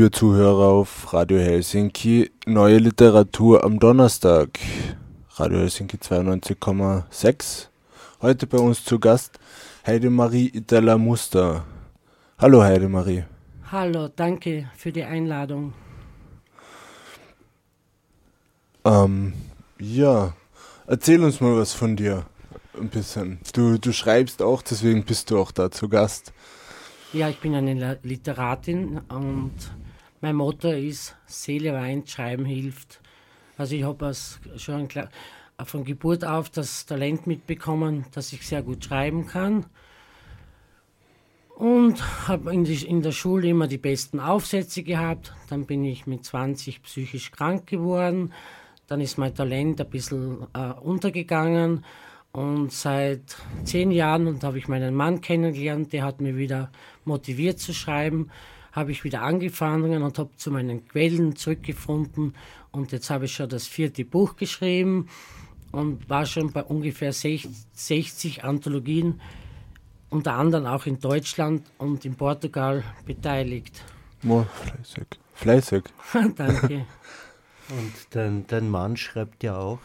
liebe Zuhörer auf Radio Helsinki, neue Literatur am Donnerstag. Radio Helsinki 92,6. Heute bei uns zu Gast Heidemarie Itala Muster. Hallo Heidemarie. Hallo, danke für die Einladung. Ähm, ja, erzähl uns mal was von dir. Ein bisschen. Du, du schreibst auch, deswegen bist du auch da zu Gast. Ja, ich bin eine Literatin und mein Motto ist, Seele weint, Schreiben hilft. Also ich habe schon von Geburt auf das Talent mitbekommen, dass ich sehr gut schreiben kann. Und habe in, in, der Schule immer die besten Aufsätze gehabt. Dann bin ich mit 20 psychisch krank geworden. Dann ist mein Talent ein bisschen äh, untergegangen. Und seit zehn Jahren habe ich meinen Mann kennengelernt, der hat mich wieder motiviert zu schreiben, habe ich wieder angefangen und habe zu meinen Quellen zurückgefunden. Und jetzt habe ich schon das vierte Buch geschrieben und war schon bei ungefähr 60 Anthologien, unter anderem auch in Deutschland und in Portugal beteiligt. Oh, fleißig. Fleißig. Danke. und dein, dein Mann schreibt ja auch.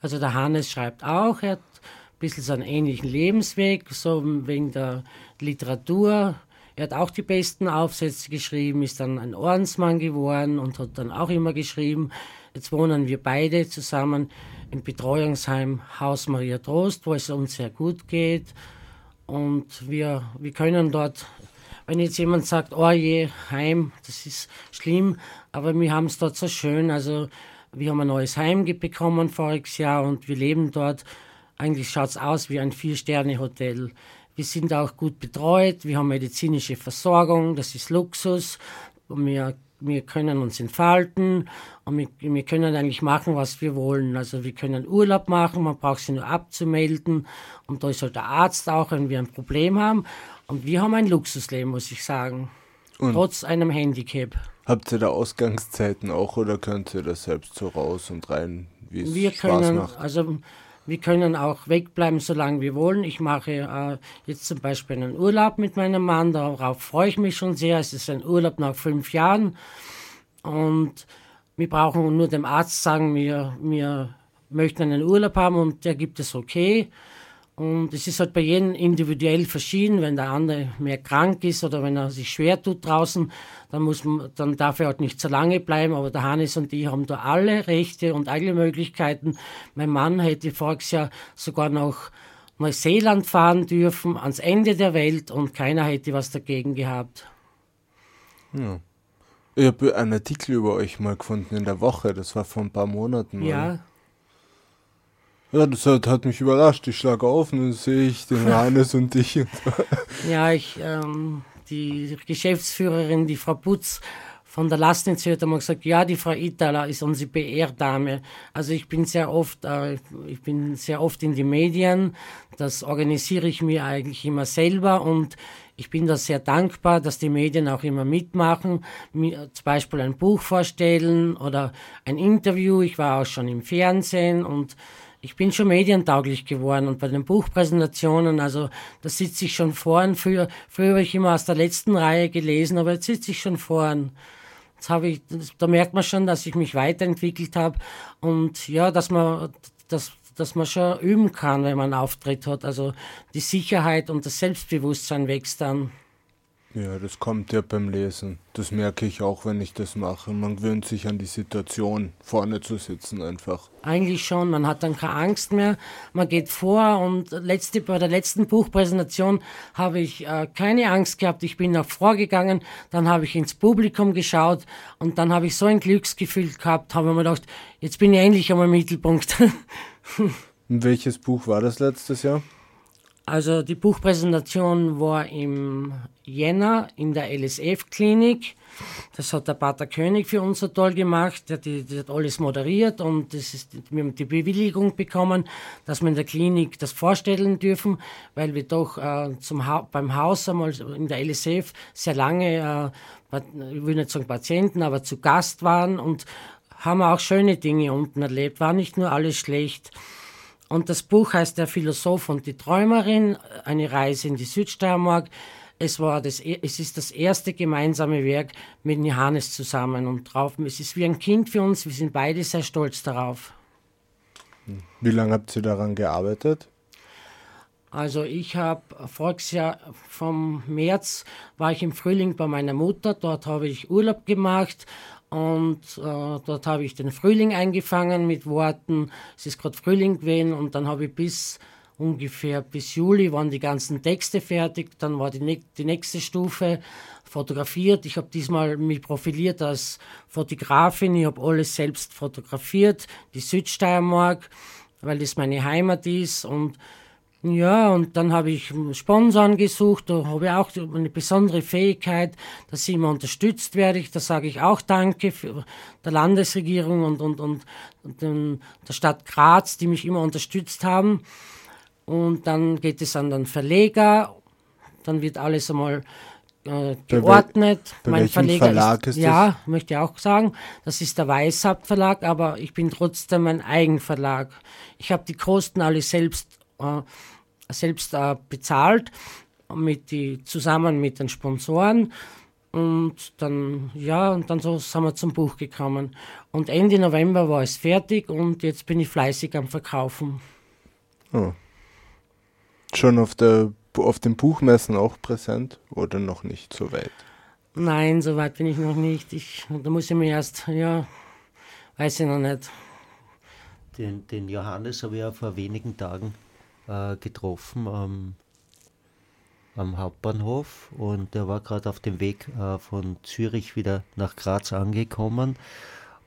Also der Hannes schreibt auch, er hat ein bisschen so einen ähnlichen Lebensweg, so wegen der Literatur. Er hat auch die besten Aufsätze geschrieben, ist dann ein Ordensmann geworden und hat dann auch immer geschrieben. Jetzt wohnen wir beide zusammen im Betreuungsheim Haus Maria Trost, wo es uns sehr gut geht. Und wir, wir können dort, wenn jetzt jemand sagt, oh je, Heim, das ist schlimm, aber wir haben es dort so schön. Also wir haben ein neues Heim bekommen voriges Jahr und wir leben dort eigentlich schaut es aus wie ein Vier-Sterne-Hotel. Wir sind auch gut betreut, wir haben medizinische Versorgung, das ist Luxus. Wir, wir können uns entfalten und wir, wir können eigentlich machen, was wir wollen. Also wir können Urlaub machen, man braucht sie nur abzumelden und da ist halt der Arzt auch, wenn wir ein Problem haben. Und wir haben ein Luxusleben, muss ich sagen. Und trotz einem Handicap. Habt ihr da Ausgangszeiten auch oder könnt ihr das selbst so raus und rein, wie es wir Spaß können, macht? Also wir können auch wegbleiben, solange wir wollen. Ich mache äh, jetzt zum Beispiel einen Urlaub mit meinem Mann, darauf freue ich mich schon sehr. Es ist ein Urlaub nach fünf Jahren und wir brauchen nur dem Arzt sagen, wir, wir möchten einen Urlaub haben und der gibt es okay. Und es ist halt bei jedem individuell verschieden. Wenn der andere mehr krank ist oder wenn er sich schwer tut draußen, dann, muss man, dann darf er halt nicht so lange bleiben. Aber der Hannes und ich haben da alle Rechte und alle Möglichkeiten. Mein Mann hätte voriges Jahr sogar nach Neuseeland fahren dürfen, ans Ende der Welt und keiner hätte was dagegen gehabt. Ja. Ich habe einen Artikel über euch mal gefunden in der Woche, das war vor ein paar Monaten. Ja. Ja, das hat, hat mich überrascht. Ich schlage auf und dann sehe ich den Hannes und dich. ja, ich, ähm, die Geschäftsführerin, die Frau Putz von der Lastnitz hat einmal gesagt, ja, die Frau Itala ist unsere PR-Dame. Also ich bin sehr oft, äh, ich bin sehr oft in die Medien. Das organisiere ich mir eigentlich immer selber und ich bin da sehr dankbar, dass die Medien auch immer mitmachen, mir zum Beispiel ein Buch vorstellen oder ein Interview. Ich war auch schon im Fernsehen und ich bin schon medientauglich geworden und bei den Buchpräsentationen, also da sitze ich schon vorn. Früher, früher habe ich immer aus der letzten Reihe gelesen, aber jetzt sitze ich schon vorn. Jetzt habe ich, da merkt man schon, dass ich mich weiterentwickelt habe und ja, dass man, dass, dass man schon üben kann, wenn man einen Auftritt hat. Also die Sicherheit und das Selbstbewusstsein wächst dann. Ja, das kommt ja beim Lesen. Das merke ich auch, wenn ich das mache. Man gewöhnt sich an die Situation, vorne zu sitzen einfach. Eigentlich schon, man hat dann keine Angst mehr. Man geht vor und letzte, bei der letzten Buchpräsentation habe ich äh, keine Angst gehabt. Ich bin nach vorgegangen, dann habe ich ins Publikum geschaut und dann habe ich so ein Glücksgefühl gehabt, habe mir gedacht, jetzt bin ich endlich einmal im Mittelpunkt. welches Buch war das letztes Jahr? Also die Buchpräsentation war im Jänner in der LSF-Klinik. Das hat der Pater König für uns so toll gemacht. Der, die, die hat alles moderiert und das ist, wir haben die Bewilligung bekommen, dass wir in der Klinik das vorstellen dürfen, weil wir doch äh, zum ha beim Haus einmal in der LSF sehr lange, äh, ich will nicht sagen Patienten, aber zu Gast waren und haben auch schöne Dinge unten erlebt. War nicht nur alles schlecht. Und das Buch heißt Der Philosoph und die Träumerin, eine Reise in die Südsteiermark. es war das, es ist das erste gemeinsame Werk mit Johannes zusammen und drauf. Es ist wie ein Kind für uns. Wir sind beide sehr stolz darauf. Wie lange habt ihr daran gearbeitet? Also ich habe voriges Jahr vom März war ich im Frühling bei meiner Mutter. Dort habe ich Urlaub gemacht und äh, dort habe ich den Frühling eingefangen mit Worten. Es ist gerade Frühling gewesen und dann habe ich bis ungefähr bis Juli waren die ganzen Texte fertig. Dann war die, die nächste Stufe fotografiert. Ich habe diesmal mich profiliert als Fotografin. Ich habe alles selbst fotografiert, die Südsteiermark, weil das meine Heimat ist und ja, und dann habe ich Sponsoren gesucht, da habe ich auch eine besondere Fähigkeit, dass ich immer unterstützt werde. Da sage ich auch Danke für der Landesregierung und, und, und, und den, der Stadt Graz, die mich immer unterstützt haben. Und dann geht es an den Verleger, dann wird alles einmal äh, geordnet. Bei, mein Verleger Verlag ist, ist ja, das? möchte ich auch sagen, das ist der Weishaupt Verlag, aber ich bin trotzdem ein Eigenverlag. Ich habe die Kosten alle selbst selbst äh, bezahlt, mit die, zusammen mit den Sponsoren. Und dann, ja, und dann so sind wir zum Buch gekommen. Und Ende November war es fertig und jetzt bin ich fleißig am Verkaufen. Oh. Schon auf, der, auf den Buchmessen auch präsent oder noch nicht so weit? Nein, so weit bin ich noch nicht. Ich, da muss ich mir erst, ja, weiß ich noch nicht. Den, den Johannes habe ich ja vor wenigen Tagen äh, getroffen am, am Hauptbahnhof und er war gerade auf dem Weg äh, von Zürich wieder nach Graz angekommen.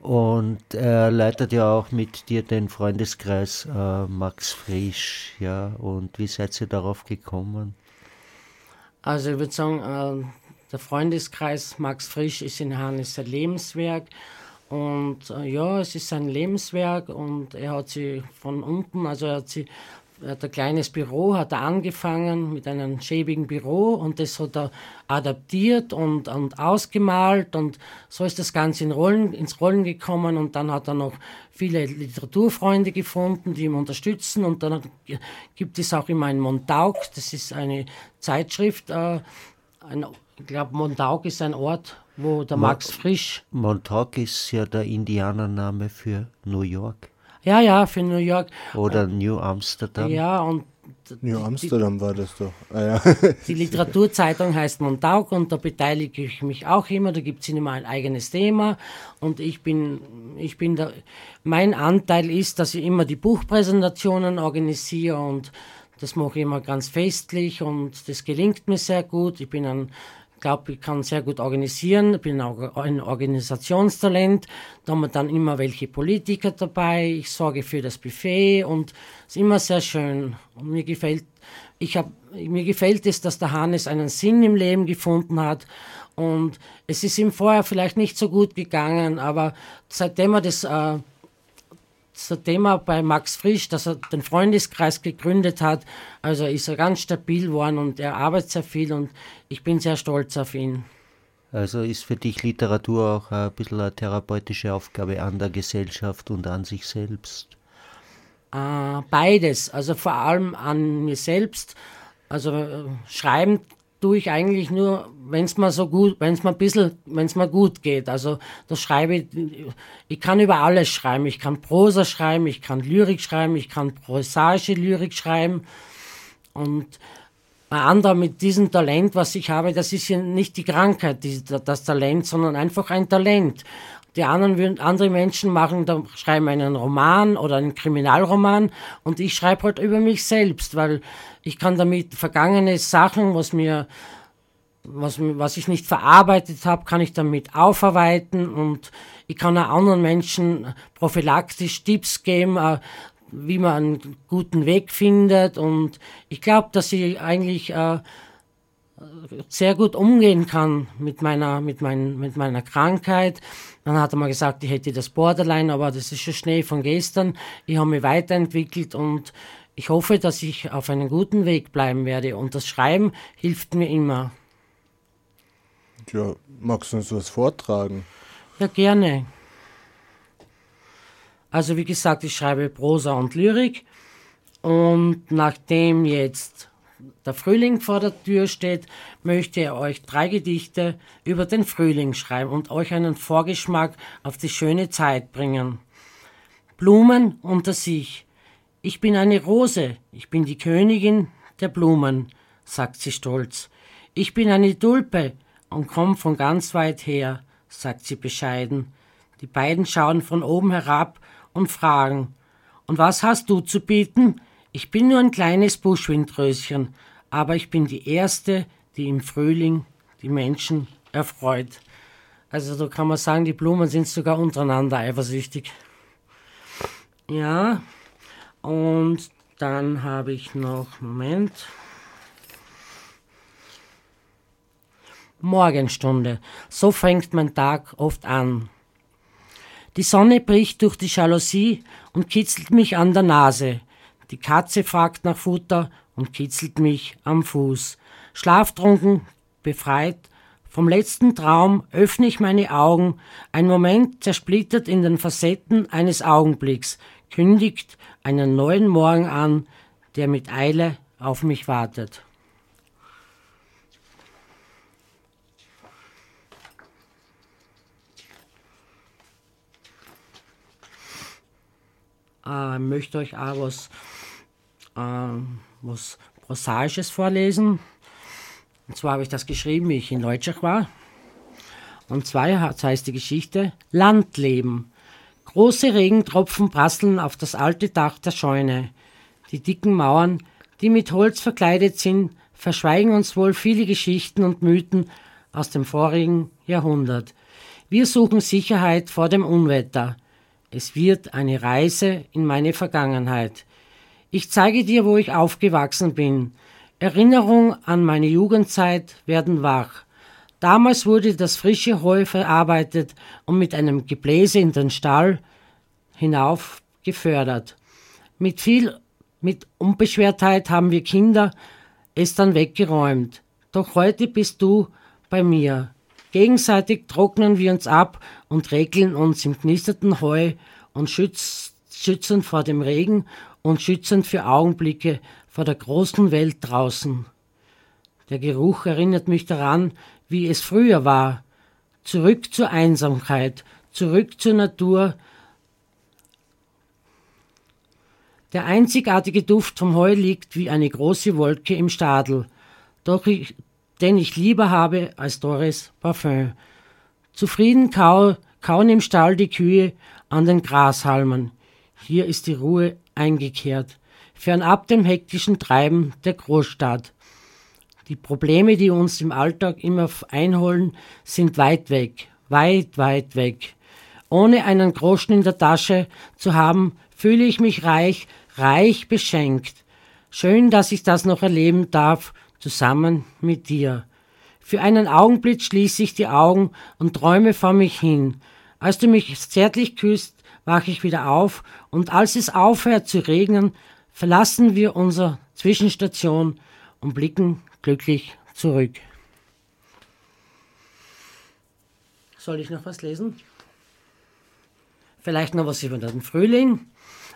Und er leitet ja auch mit dir den Freundeskreis äh, Max Frisch, ja. Und wie seid ihr darauf gekommen? Also ich würde sagen, äh, der Freundeskreis Max Frisch ist in Hannes ein Lebenswerk. Und äh, ja, es ist sein Lebenswerk und er hat sie von unten, also er hat sie hat ein kleines Büro, hat er angefangen mit einem schäbigen Büro und das hat er adaptiert und, und ausgemalt und so ist das Ganze in Rollen, ins Rollen gekommen und dann hat er noch viele Literaturfreunde gefunden, die ihm unterstützen und dann gibt es auch immer ein Montauk, das ist eine Zeitschrift, äh, ein, ich glaube Montauk ist ein Ort, wo der Max Frisch... Montauk ist ja der Indianername für New York. Ja, ja, für New York. Oder New Amsterdam. Ja, und New Amsterdam war das doch. Ah, ja. Die Literaturzeitung heißt Montauk und da beteilige ich mich auch immer. Da gibt es immer ein eigenes Thema. Und ich bin, ich bin da, mein Anteil ist, dass ich immer die Buchpräsentationen organisiere und das mache ich immer ganz festlich und das gelingt mir sehr gut. Ich bin ein glaube, ich kann sehr gut organisieren, bin auch ein Organisationstalent. Da haben wir dann immer welche Politiker dabei. Ich sorge für das Buffet und es ist immer sehr schön. Und mir gefällt, ich hab, mir gefällt es, dass der Hannes einen Sinn im Leben gefunden hat. Und es ist ihm vorher vielleicht nicht so gut gegangen, aber seitdem er das äh, das Thema bei Max Frisch, dass er den Freundeskreis gegründet hat. Also ist er ganz stabil geworden und er arbeitet sehr viel und ich bin sehr stolz auf ihn. Also ist für dich Literatur auch ein bisschen eine therapeutische Aufgabe an der Gesellschaft und an sich selbst? Äh, beides, also vor allem an mir selbst. Also äh, schreiben tue ich eigentlich nur, wenn es mir so gut, wenn es mir ein bisschen, wenn es mir gut geht. Also das schreibe ich, ich kann über alles schreiben. Ich kann Prosa schreiben, ich kann Lyrik schreiben, ich kann prosaische Lyrik schreiben. Und ein anderer mit diesem Talent, was ich habe, das ist ja nicht die Krankheit, die, das Talent, sondern einfach ein Talent. Die anderen andere Menschen machen, da schreiben einen Roman oder einen Kriminalroman und ich schreibe halt über mich selbst, weil ich kann damit vergangene Sachen, was mir, was, was ich nicht verarbeitet habe, kann ich damit aufarbeiten und ich kann auch anderen Menschen prophylaktisch Tipps geben, äh, wie man einen guten Weg findet und ich glaube, dass ich eigentlich äh, sehr gut umgehen kann mit meiner, mit, mein, mit meiner Krankheit. Dann hat er mal gesagt, ich hätte das Borderline, aber das ist schon Schnee von gestern. Ich habe mich weiterentwickelt und ich hoffe, dass ich auf einem guten Weg bleiben werde. Und das Schreiben hilft mir immer. Ja, magst du uns was vortragen? Ja, gerne. Also wie gesagt, ich schreibe Prosa und Lyrik. Und nachdem jetzt der Frühling vor der Tür steht, möchte er euch drei Gedichte über den Frühling schreiben und euch einen Vorgeschmack auf die schöne Zeit bringen. Blumen unter sich. Ich bin eine Rose, ich bin die Königin der Blumen, sagt sie stolz. Ich bin eine Tulpe und komm von ganz weit her, sagt sie bescheiden. Die beiden schauen von oben herab und fragen, und was hast du zu bieten? Ich bin nur ein kleines Buschwindröschen, aber ich bin die Erste, die im Frühling die Menschen erfreut. Also da kann man sagen, die Blumen sind sogar untereinander eifersüchtig. Ja, und dann habe ich noch, Moment. Morgenstunde. So fängt mein Tag oft an. Die Sonne bricht durch die Jalousie und kitzelt mich an der Nase. Die Katze fragt nach Futter und kitzelt mich am Fuß. Schlaftrunken, befreit, vom letzten Traum öffne ich meine Augen, ein Moment zersplittert in den Facetten eines Augenblicks, kündigt einen neuen Morgen an, der mit Eile auf mich wartet. Äh, möchte euch auch was, äh, was Prosaisches vorlesen. Und zwar habe ich das geschrieben, wie ich in Leutschach war. Und zwar heißt die Geschichte Landleben. Große Regentropfen prasseln auf das alte Dach der Scheune. Die dicken Mauern, die mit Holz verkleidet sind, verschweigen uns wohl viele Geschichten und Mythen aus dem vorigen Jahrhundert. Wir suchen Sicherheit vor dem Unwetter. Es wird eine Reise in meine Vergangenheit. Ich zeige dir, wo ich aufgewachsen bin. Erinnerungen an meine Jugendzeit werden wach. Damals wurde das frische Heu verarbeitet und mit einem Gebläse in den Stall hinauf gefördert. Mit viel mit Unbeschwertheit haben wir Kinder es dann weggeräumt. Doch heute bist du bei mir. Gegenseitig trocknen wir uns ab und regeln uns im knisternden Heu und schütz, schützen vor dem Regen und schützend für Augenblicke vor der großen Welt draußen. Der Geruch erinnert mich daran, wie es früher war. Zurück zur Einsamkeit, zurück zur Natur. Der einzigartige Duft vom Heu liegt wie eine große Wolke im Stadel. Doch ich, den ich lieber habe als Doris Parfüm. Zufrieden kau, kauen im Stall die Kühe an den Grashalmen. Hier ist die Ruhe eingekehrt, fernab dem hektischen Treiben der Großstadt. Die Probleme, die uns im Alltag immer einholen, sind weit weg, weit, weit weg. Ohne einen Groschen in der Tasche zu haben, fühle ich mich reich, reich beschenkt. Schön, dass ich das noch erleben darf zusammen mit dir. Für einen Augenblick schließe ich die Augen und träume vor mich hin. Als du mich zärtlich küsst, wache ich wieder auf und als es aufhört zu regnen, verlassen wir unsere Zwischenstation und blicken glücklich zurück. Soll ich noch was lesen? Vielleicht noch was über den Frühling.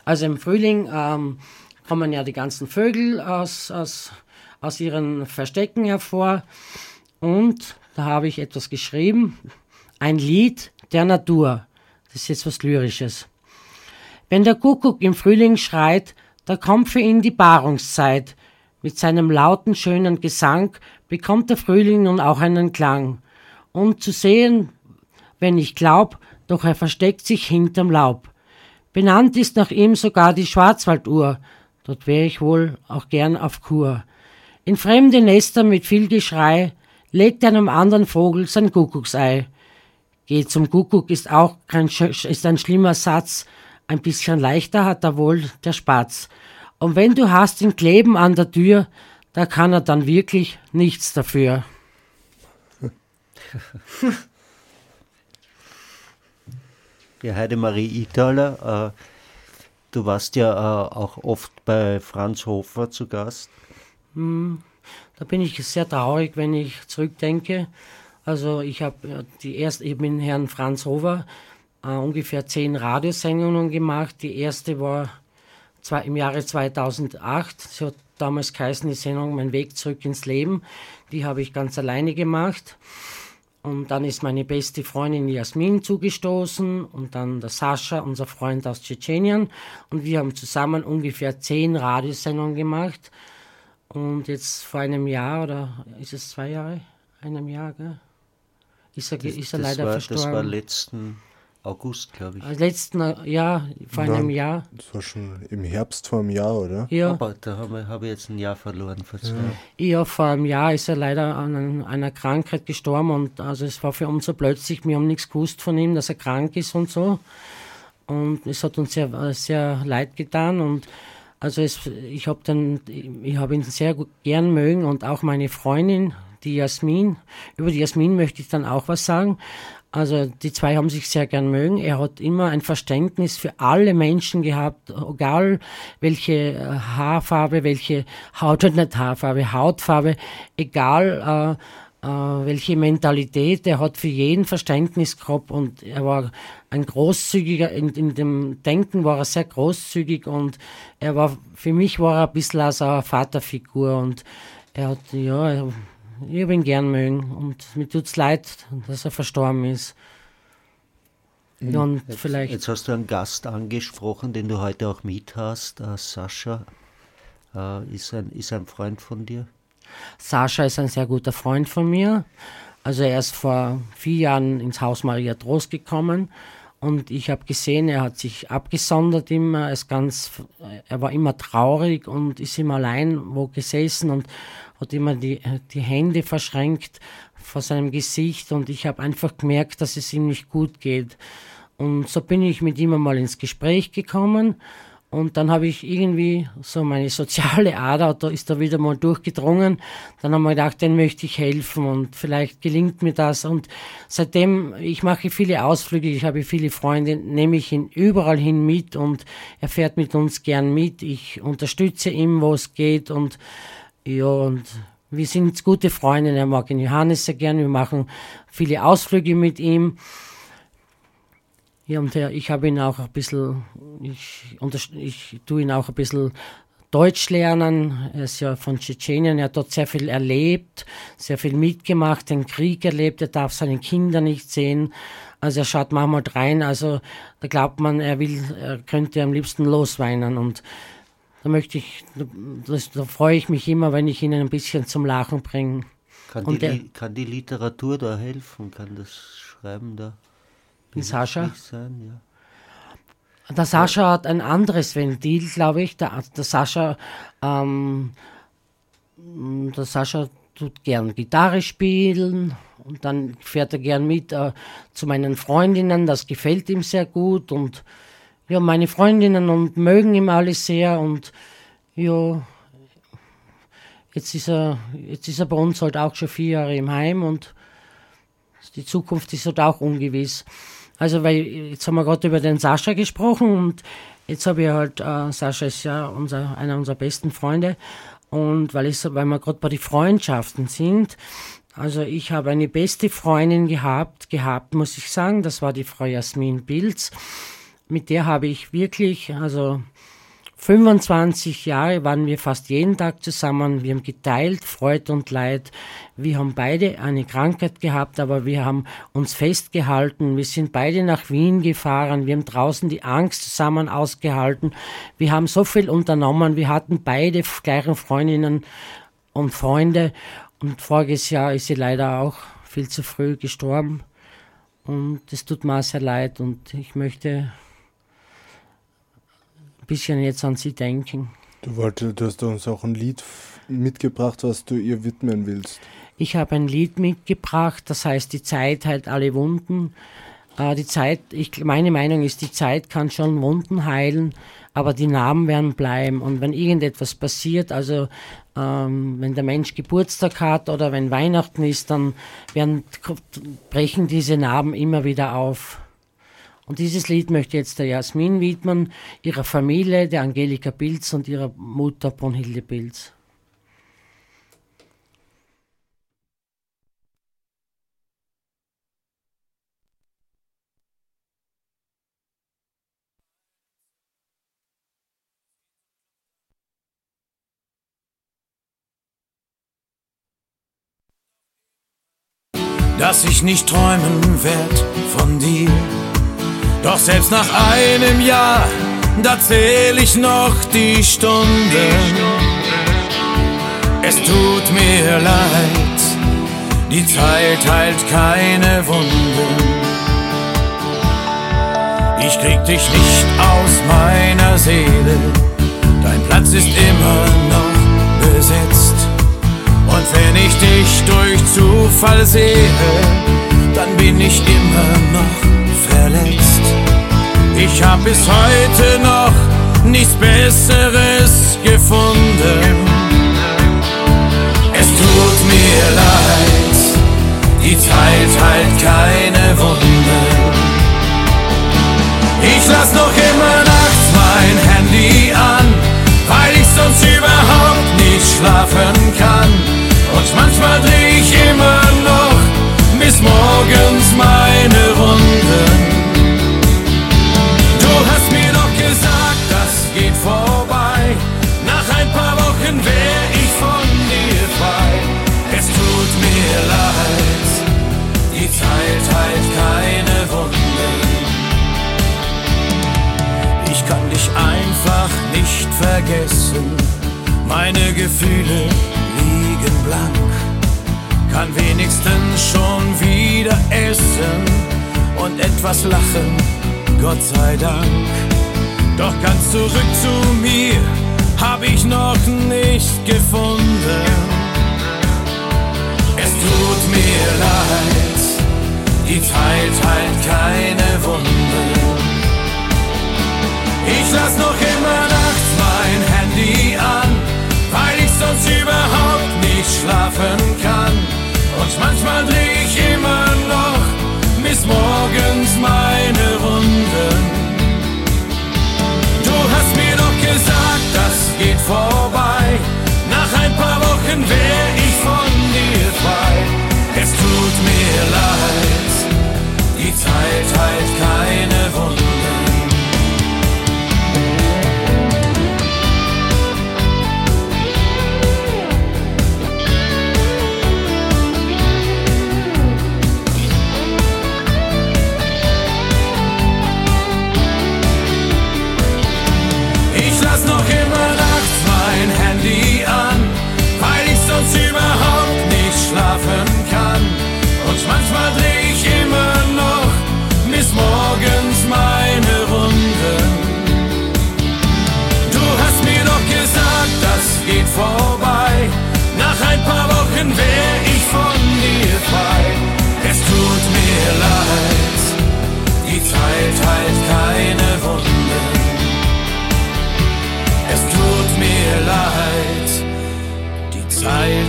Also im Frühling ähm, kommen ja die ganzen Vögel aus, aus aus ihren Verstecken hervor. Und da habe ich etwas geschrieben, ein Lied der Natur. Das ist jetzt was Lyrisches. Wenn der Kuckuck im Frühling schreit, da kommt für ihn die Paarungszeit. Mit seinem lauten, schönen Gesang bekommt der Frühling nun auch einen Klang. Und zu sehen, wenn ich glaub, doch er versteckt sich hinterm Laub. Benannt ist nach ihm sogar die Schwarzwalduhr, dort wär ich wohl auch gern auf Kur. In fremde Nester mit viel Geschrei legt einem anderen Vogel sein Kuckucksei. Geht zum Kuckuck ist auch kein, ist ein schlimmer Satz, ein bisschen leichter hat er wohl der Spatz. Und wenn du hast ihn kleben an der Tür, da kann er dann wirklich nichts dafür. Ja, Heidemarie Italer, äh, du warst ja äh, auch oft bei Franz Hofer zu Gast. Hm, da bin ich sehr traurig, wenn ich zurückdenke. Also ich habe die erste, ich bin Herrn Franz Hofer äh, ungefähr zehn Radiosendungen gemacht. Die erste war zwar im Jahre 2008. Sie hat damals geheißen, die Sendung Mein Weg zurück ins Leben. Die habe ich ganz alleine gemacht. Und dann ist meine beste Freundin Jasmin zugestoßen und dann der Sascha, unser Freund aus Tschetschenien. Und wir haben zusammen ungefähr zehn Radiosendungen gemacht. Und jetzt vor einem Jahr, oder ist es zwei Jahre? Einem Jahr, gell? Ist er, Das, ist er leider war, verstorben. Das war letzten August, glaube ich. Äh, Letzten Jahr, vor einem Jahr. Das war schon im Herbst vor einem Jahr, oder? Ja, Aber da habe ich, hab ich jetzt ein Jahr verloren vor zwei. ja, vor einem Jahr ist er leider an ein- einer Krankheit gestorben und also es war für uns so plötzlich, wir haben nichts gewusst von ihm, dass er krank ist und so. Und es hat uns sehr, äh, sehr leid getan und also es, ich habe habe ihn sehr gut, gern mögen und auch meine Freundin, die Jasmin. Über die Jasmin möchte ich dann auch was sagen. Also die zwei haben sich sehr gern mögen. Er hat immer ein Verständnis für alle Menschen gehabt, egal welche äh, Haarfarbe, welche Haut, nicht Haarfarbe, Hautfarbe, egal äh, welche Mentalität, er hat für jeden Verständnis gehabt und er war ein großzügiger, in, in dem Denken war er sehr großzügig und er war, für mich war er ein bisschen als eine Vaterfigur und er hat, ja, er, ich habe ihn gern mögen und mir tut's leid, dass er verstorben ist. Ja, und vielleicht, Jetzt hast du einen Gast angesprochen, den du heute auch mit hast. Äh, Sascha äh, ist, ein, ist ein Freund von dir. Sascha ist ein sehr guter Freund von mir. Also er ist vor vier Jahren ins Haus Maria Trost gekommen und ich habe gesehen, er hat sich abgesondert immer, er, ist ganz, er war immer traurig und ist immer allein wo gesessen und hat immer die, die Hände verschränkt vor seinem Gesicht und ich habe einfach gemerkt, dass es ihm nicht gut geht. Und so bin ich mit ihm einmal ins Gespräch gekommen und dann habe ich irgendwie so meine soziale Ader, da ist da wieder mal durchgedrungen. Dann haben wir gedacht, den möchte ich helfen und vielleicht gelingt mir das. Und seitdem, ich mache viele Ausflüge, ich habe viele Freunde, nehme ich ihn überall hin mit und er fährt mit uns gern mit. Ich unterstütze ihn, wo es geht und ja, und wir sind gute Freunde. Er mag den Johannes sehr gern. Wir machen viele Ausflüge mit ihm. Ja, und er, ich habe ihn auch ein bisschen, ich, ich tue ihn auch ein bisschen Deutsch lernen. Er ist ja von Tschetschenien, er hat dort sehr viel erlebt, sehr viel mitgemacht, den Krieg erlebt, er darf seine Kinder nicht sehen. Also er schaut manchmal rein, also da glaubt man, er will, er könnte am liebsten losweinen und da möchte ich, das, da freue ich mich immer, wenn ich ihn ein bisschen zum Lachen bringe. Kann, die, der- kann die Literatur da helfen? Kann das Schreiben da Die Sascha? sein? Ja. Der Sascha hat ein anderes Ventil, glaube ich. Der, der Sascha, ähm, der Sascha tut gern Gitarre spielen und dann fährt er gern mit äh, zu meinen Freundinnen. Das gefällt ihm sehr gut und ja, meine Freundinnen und mögen ihn alle sehr und ja, jetzt ist er, jetzt ist er bei uns halt auch schon vier Jahre im Heim und die Zukunft ist halt auch ungewiss. Also, weil jetzt haben wir gerade über den Sascha gesprochen und jetzt habe ich halt, äh, Sascha ist ja unser, einer unserer besten Freunde und weil, ich so, weil wir gerade bei den Freundschaften sind, also ich habe eine beste Freundin gehabt, gehabt, muss ich sagen, das war die Frau Jasmin Pilz. Mit der habe ich wirklich, also 25 Jahre waren wir fast jeden Tag zusammen. Wir haben geteilt, Freude und Leid. Wir haben beide eine Krankheit gehabt, aber wir haben uns festgehalten. Wir sind beide nach Wien gefahren. Wir haben draußen die Angst zusammen ausgehalten. Wir haben so viel unternommen. Wir hatten beide gleichen Freundinnen und Freunde. Und voriges Jahr ist sie leider auch viel zu früh gestorben. Und es tut mir sehr leid und ich möchte bisschen jetzt an sie denken. Du wolltest, du hast uns auch ein Lied mitgebracht, was du ihr widmen willst. Ich habe ein Lied mitgebracht, das heißt Die Zeit heilt alle Wunden. Äh, die Zeit, ich, meine Meinung ist, die Zeit kann schon Wunden heilen, aber die Narben werden bleiben. Und wenn irgendetwas passiert, also ähm, wenn der Mensch Geburtstag hat oder wenn Weihnachten ist, dann werden, brechen diese Narben immer wieder auf. Und dieses Lied möchte jetzt der Jasmin widmen, ihrer Familie, der Angelika Pilz und ihrer Mutter Brunhilde Pilz. Dass ich nicht träumen werd von dir doch selbst nach einem Jahr, da zähl ich noch die Stunden. Es tut mir leid, die Zeit heilt keine Wunden. Ich krieg dich nicht aus meiner Seele, dein Platz ist immer noch besetzt. Und wenn ich dich durch Zufall sehe, dann bin ich immer noch verletzt. Ich hab bis heute noch nichts Besseres gefunden.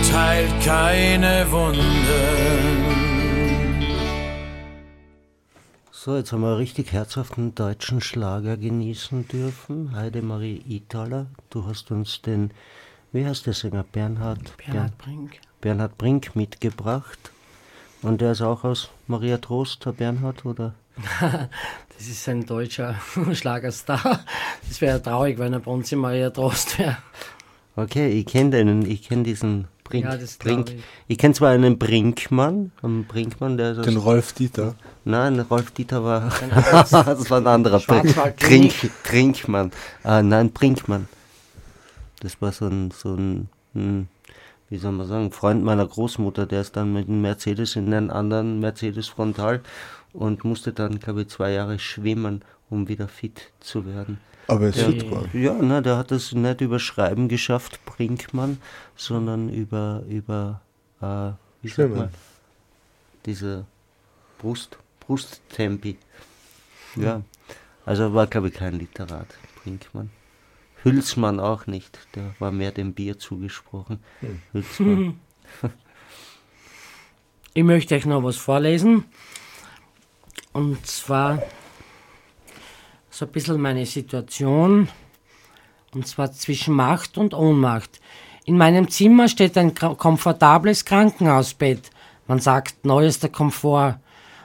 Zeit heilt keine Wunden. So, jetzt haben wir einen richtig herzhaften deutschen Schlager genießen dürfen. Heidemarie Ithaler, du hast uns den, wie heißt der Sänger? Bernhard, Bernhard Brink. Bernhard Brink mitgebracht. Und der ist auch aus Maria Trost, der Bernhard, oder? Das ist ein deutscher Schlagerstar. Das wäre traurig, wenn er bei uns in Maria Trost wäre. Okay, ich kenne den, ich kenne diesen Brink. Ja, das Brink. ich. Ich kenne zwar einen Brinkmann, einen Brinkmann, der aus Den Rolf Dieter. Nein, Rolf Dieter war. das war ein anderer. Trink, Trinkmann. Ah, nein, Brinkmann. Das war so ein, so ein, hm, wie soll man sagen, Freund meiner Großmutter, der ist dann mit einem Mercedes in einen anderen Mercedes Frontal und musste dann, glaube ich, zwei Jahre schwimmen, um wieder fit zu werden. Aber es Der, ist super. ja, na, der hat es nicht über Schreiben geschafft, Brinkmann, sondern über, über äh, wie sagt man, diese Brust, Brusttempi. Ja, also war, glaube ich, kein Literat, Brinkmann. Hülsmann auch nicht, der war mehr dem Bier zugesprochen. Hülsmann. Ich möchte euch noch was vorlesen. Und zwar so ein bisschen meine Situation. Und zwar zwischen Macht und Ohnmacht. In meinem Zimmer steht ein komfortables Krankenhausbett. Man sagt neuester Komfort.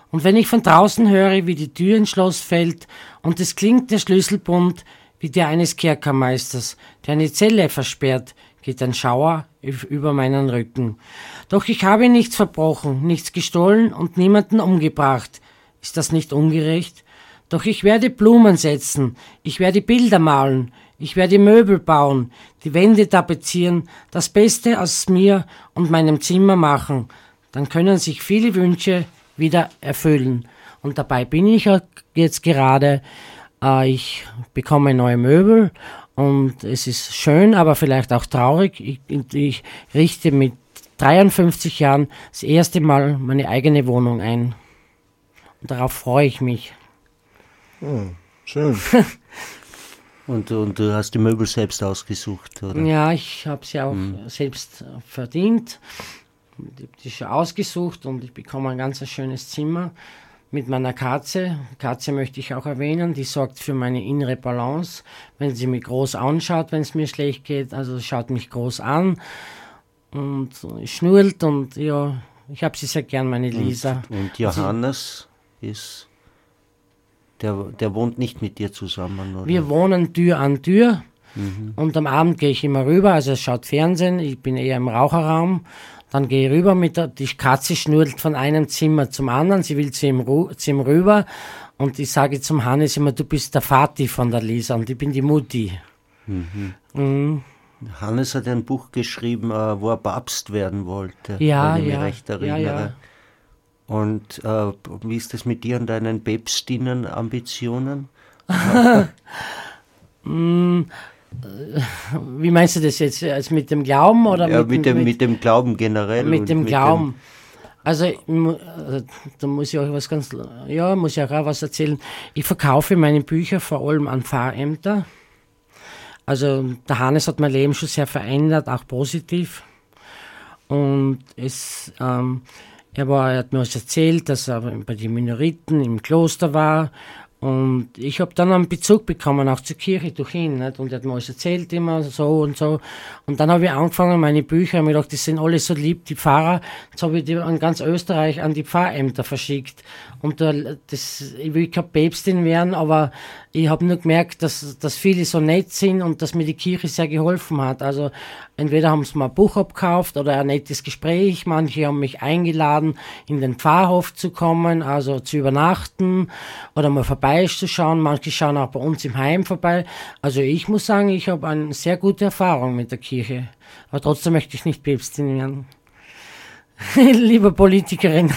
Und wenn ich von draußen höre, wie die Tür ins Schloss fällt und es klingt der Schlüsselbund wie der eines Kerkermeisters, der eine Zelle versperrt, geht ein Schauer über meinen Rücken. Doch ich habe nichts verbrochen, nichts gestohlen und niemanden umgebracht. Ist das nicht ungerecht? Doch ich werde Blumen setzen, ich werde Bilder malen, ich werde Möbel bauen, die Wände tapezieren, das Beste aus mir und meinem Zimmer machen. Dann können sich viele Wünsche wieder erfüllen. Und dabei bin ich jetzt gerade. Äh, ich bekomme neue Möbel und es ist schön, aber vielleicht auch traurig. Ich, ich richte mit 53 Jahren das erste Mal meine eigene Wohnung ein. Und darauf freue ich mich. Oh, schön. und, und du hast die Möbel selbst ausgesucht, oder? Ja, ich habe sie auch hm. selbst verdient. Die habe schon ausgesucht und ich bekomme ein ganz schönes Zimmer mit meiner Katze. Katze möchte ich auch erwähnen, die sorgt für meine innere Balance. Wenn sie mich groß anschaut, wenn es mir schlecht geht, also schaut mich groß an und schnurrt und ja, ich habe sie sehr gern, meine Lisa. Und, und Johannes sie, ist, der, der wohnt nicht mit dir zusammen, oder? Wir wohnen Tür an Tür. Mhm. Und am Abend gehe ich immer rüber, also es schaut Fernsehen, ich bin eher im Raucherraum dann gehe ich rüber mit der, die Katze schnurrt von einem Zimmer zum anderen, sie will zu ihm, zu ihm rüber und ich sage zum Hannes immer, du bist der Vati von der Lisa und ich bin die Mutti. Mhm. Mhm. Hannes hat ein Buch geschrieben, äh, wo er Papst werden wollte, ja, wenn ich mich ja, recht erinnere. Ja, ja. Und äh, wie ist das mit dir und deinen Päpstinnen-Ambitionen? mm, wie meinst du das jetzt? Also mit dem Glauben oder ja, mit, mit, dem, mit, mit dem Glauben generell? Mit dem Glauben. Dem also, äh, da muss ich euch was ganz, ja, muss ich auch was erzählen. Ich verkaufe meine Bücher vor allem an Pfarrämter. Also, der Hannes hat mein Leben schon sehr verändert, auch positiv. Und es, ähm, er, war, er hat mir was erzählt, dass er bei den Minoriten im Kloster war und ich habe dann einen Bezug bekommen, auch zur Kirche durch ihn. Nicht? Und er hat mir alles erzählt, immer so und so. Und dann habe ich angefangen, meine Bücher, habe mir gedacht, die sind alle so lieb, die Pfarrer. Jetzt habe ich die an ganz Österreich an die Pfarrämter verschickt. Und da, das, ich will keine Päpstin werden, aber ich habe nur gemerkt, dass, dass viele so nett sind und dass mir die Kirche sehr geholfen hat. Also entweder haben sie mir ein Buch abgekauft oder ein nettes Gespräch. Manche haben mich eingeladen, in den Pfarrhof zu kommen, also zu übernachten oder mal vorbeizuschauen. Manche schauen auch bei uns im Heim vorbei. Also ich muss sagen, ich habe eine sehr gute Erfahrung mit der Kirche. Aber trotzdem möchte ich nicht Päpstin werden. Liebe Politikerin.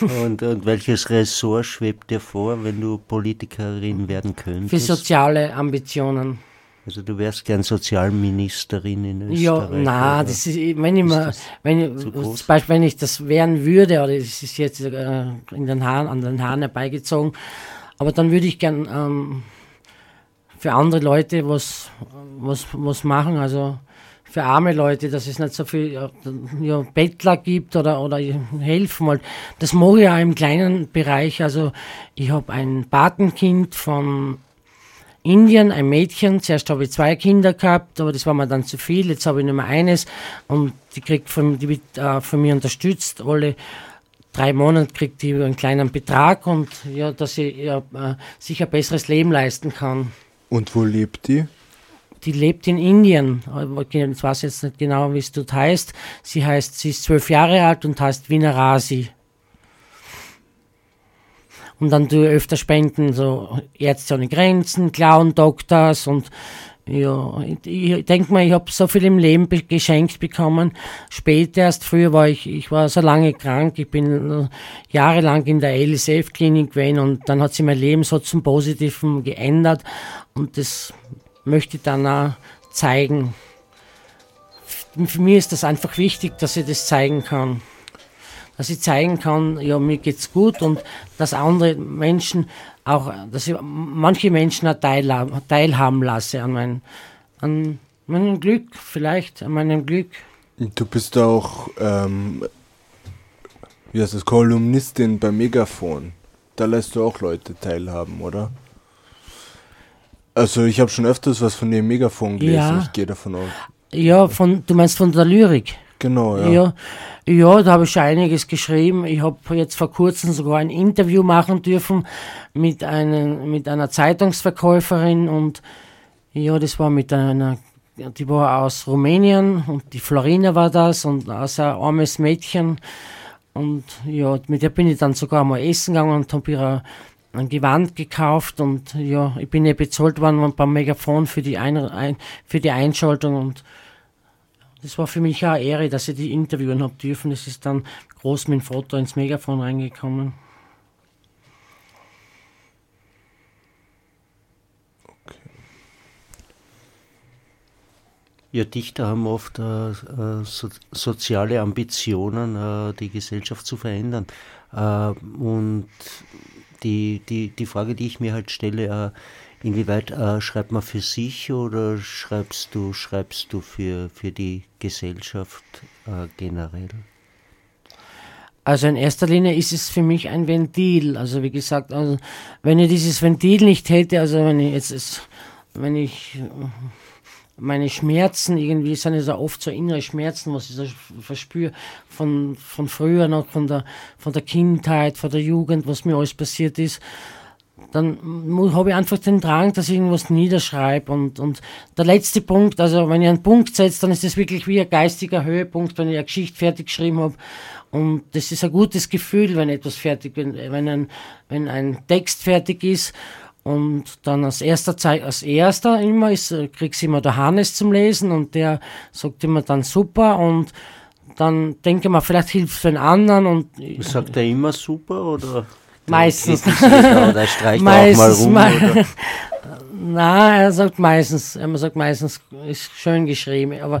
und, und, welches Ressort schwebt dir vor, wenn du Politikerin werden könntest? Für soziale Ambitionen. Also du wärst gern Sozialministerin in Österreich. Ja, na, das ist, wenn ich mal, wenn ich, zum Beispiel, wenn ich das werden würde, oder es ist jetzt äh, in den Haaren, an den Haaren herbeigezogen, aber dann würde ich gern ähm, für andere Leute was, was, was machen, also für arme Leute, dass es nicht so viel ja, Bettler gibt oder, oder helfen wollt. Das mache ich auch im kleinen Bereich. Also ich habe ein Patenkind von Indien, ein Mädchen. Zuerst habe ich zwei Kinder gehabt, aber das war mir dann zu viel. Jetzt habe ich nur mehr eines und die kriegt von, die wird äh, von mir unterstützt. Alle drei Monate kriegt die einen kleinen Betrag und ja, dass sie ja, äh, sich ein besseres Leben leisten kann. Und wo lebt die? Die lebt in Indien. Ich weiß jetzt nicht genau, wie es dort heißt. Sie heißt, sie ist zwölf Jahre alt und heißt Vinarasi. Und dann tue ich öfter spenden, so Ärzte ohne Grenzen, Clown Doctors und ja, ich, ich denke mal, ich habe so viel im Leben be geschenkt bekommen. Später erst, früher war ich, ich war so lange krank, ich bin äh, jahrelang in der LSF-Klinik gewesen und dann hat sich mein Leben so zum Positiven geändert und das möchte dann auch zeigen. Für mich ist das einfach wichtig, dass ich das zeigen kann. Dass ich zeigen kann, ja, mir geht's gut und dass andere Menschen auch, dass ich manche Menschen auch teilhaben, teilhaben lasse an, mein, an meinem Glück, vielleicht, an meinem Glück. Du bist auch, ähm, wie heißt das, Kolumnistin bei Megafon. Da lässt du auch Leute teilhaben, oder? Also ich habe schon öfters was von dem Megafon gelesen, ja. ich gehe davon aus. Ja, von, du meinst von der Lyrik? Genau, ja. Ja, ja da habe ich schon einiges geschrieben. Ich habe jetzt vor kurzem sogar ein Interview machen dürfen mit, einen, mit einer Zeitungsverkäuferin und ja, das war mit einer die war aus Rumänien und die Florina war das und aus ein armes Mädchen. Und ja, mit der bin ich dann sogar mal essen gegangen und habe ihr ein Gewand gekauft und ja, ich bin ja bezahlt worden beim Megafon für die, ein, ein, für die Einschaltung und das war für mich auch eine Ehre, dass ich die interviewen habe dürfen. Es ist dann groß mit dem Foto ins Megafon reingekommen. Ja, Dichter haben oft äh, so, soziale Ambitionen, äh, die Gesellschaft zu verändern. Äh, und die, die, die Frage, die ich mir halt stelle, äh, inwieweit äh, schreibt man für sich oder schreibst du, schreibst du für, für die Gesellschaft generell? Also in erster Linie ist es für mich ein Ventil. Also wie gesagt, also wenn ich dieses Ventil nicht hätte, also wenn ich jetzt, wenn ich meine Schmerzen irgendwie sind ja so oft so innere Schmerzen, was ich so verspüre von, von früher noch, von der, von der Kindheit, von der Jugend, was mir alles passiert ist. Dann habe ich einfach den Drang, dass ich irgendwas niederschreibe. Und, und der letzte Punkt, also wenn ich einen Punkt setze, dann ist das wirklich wie ein geistiger Höhepunkt, wenn ich eine Geschichte fertig geschrieben habe. Und das ist ein gutes Gefühl, wenn etwas fertig, wenn, wenn, ein, wenn ein Text fertig ist. Und dann als erster, als erster immer ist, äh, kriegst du immer der Hannes zum Lesen und der sagt immer dann super und dann denke ich vielleicht hilft es den anderen und. Sagt er immer super oder? Meistens. Oder streicht meistens, auch mal rum? Oder? Nein, er sagt meistens, er sagt meistens, ist schön geschrieben, aber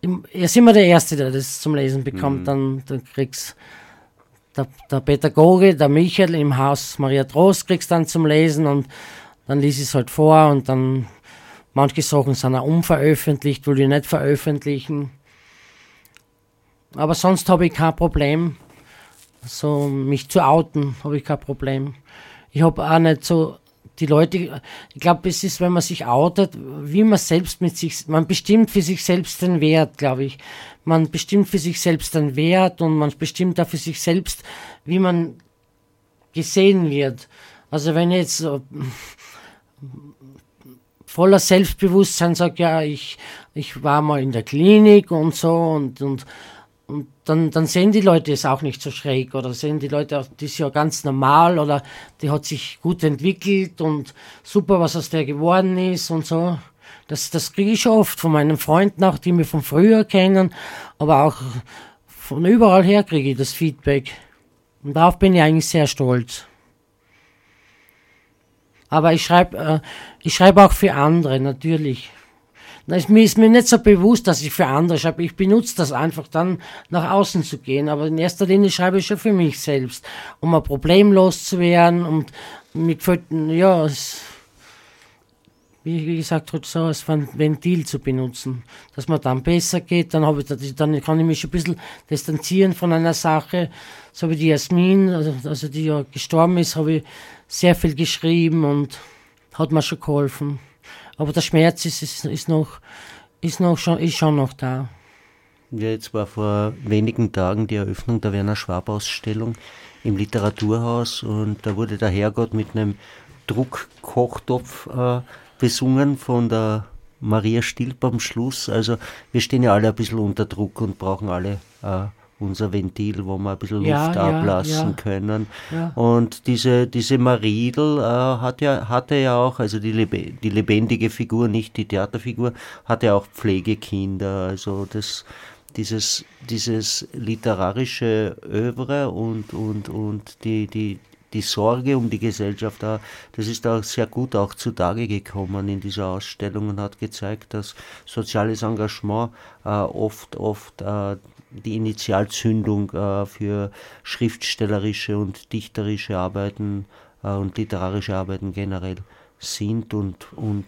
er ist immer der Erste, der das zum Lesen bekommt, mhm. dann, dann kriegst der, der Pädagoge, der Michael im Haus Maria Trost kriegst dann zum Lesen und dann liest es halt vor und dann manche Sachen sind auch unveröffentlicht, will ich nicht veröffentlichen. Aber sonst habe ich kein Problem. So mich zu outen, habe ich kein Problem. Ich habe auch nicht so die Leute, ich glaube, es ist, wenn man sich outet, wie man selbst mit sich, man bestimmt für sich selbst den Wert, glaube ich. Man bestimmt für sich selbst den Wert und man bestimmt auch für sich selbst, wie man gesehen wird. Also wenn ich jetzt voller Selbstbewusstsein sage, ja, ich, ich war mal in der Klinik und so und, und und dann, dann sehen die Leute es auch nicht so schräg oder sehen die Leute, das ist ja ganz normal oder die hat sich gut entwickelt und super, was aus der geworden ist und so. Das, das kriege ich oft von meinen Freunden auch, die mich von früher kennen, aber auch von überall her kriege ich das Feedback. Und darauf bin ich eigentlich sehr stolz. Aber ich schreibe äh, ich schreibe auch für andere, natürlich. Es mir ist mir nicht so bewusst, dass ich für andere schreibe. Ich benutze das einfach dann, nach außen zu gehen. Aber in erster Linie schreibe ich schon für mich selbst, um ein Problem loszuwerden und mit, ja, es, wie gesagt, halt so als Ventil zu benutzen, dass man dann besser geht. Dann, habe ich, dann kann ich mich ein bisschen distanzieren von einer Sache. So wie die Jasmin, also, also die ja gestorben ist, habe ich sehr viel geschrieben und hat mir schon geholfen. Aber der Schmerz ist, ist, ist, noch, ist, noch schon, ist schon noch da. Ja, jetzt war vor wenigen Tagen die Eröffnung der Werner Schwab Ausstellung im Literaturhaus und da wurde der Herrgott mit einem Druckkochtopf äh, besungen von der Maria Stilp am Schluss. Also wir stehen ja alle ein bisschen unter Druck und brauchen alle äh, unser Ventil, wo wir ein bisschen ja, Luft ja, ablassen ja. können. Und diese, diese Mariedl äh, hat ja, hatte ja auch, also die, Lebe die lebendige Figur, nicht die Theaterfigur, hatte auch Pflegekinder. Also das, dieses, dieses literarische Övre und, und, und die, die, die Sorge um die Gesellschaft, das ist auch sehr gut auch zutage gekommen in dieser Ausstellung und hat gezeigt, dass soziales Engagement äh, oft, oft äh, die Initialzündung äh, für schriftstellerische und dichterische Arbeiten äh, und literarische Arbeiten generell sind und, und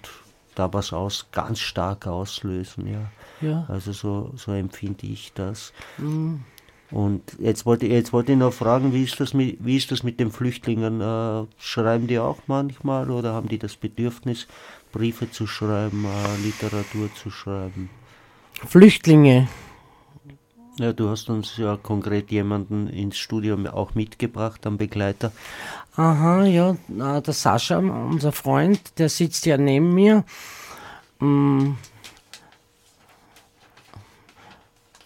da was aus, ganz stark auslösen. Ja. ja. Also so, so empfinde ich das. Mhm. Und jetzt wollte, jetzt wollte ich noch fragen, wie ist das mit, wie ist das mit den Flüchtlingen? Äh, schreiben die auch manchmal oder haben die das Bedürfnis, Briefe zu schreiben, äh, Literatur zu schreiben? Flüchtlinge, ja, du hast uns ja konkret jemanden ins Studio auch mitgebracht, am Begleiter. Aha, ja, der Sascha, unser Freund, der sitzt ja neben mir. Mm,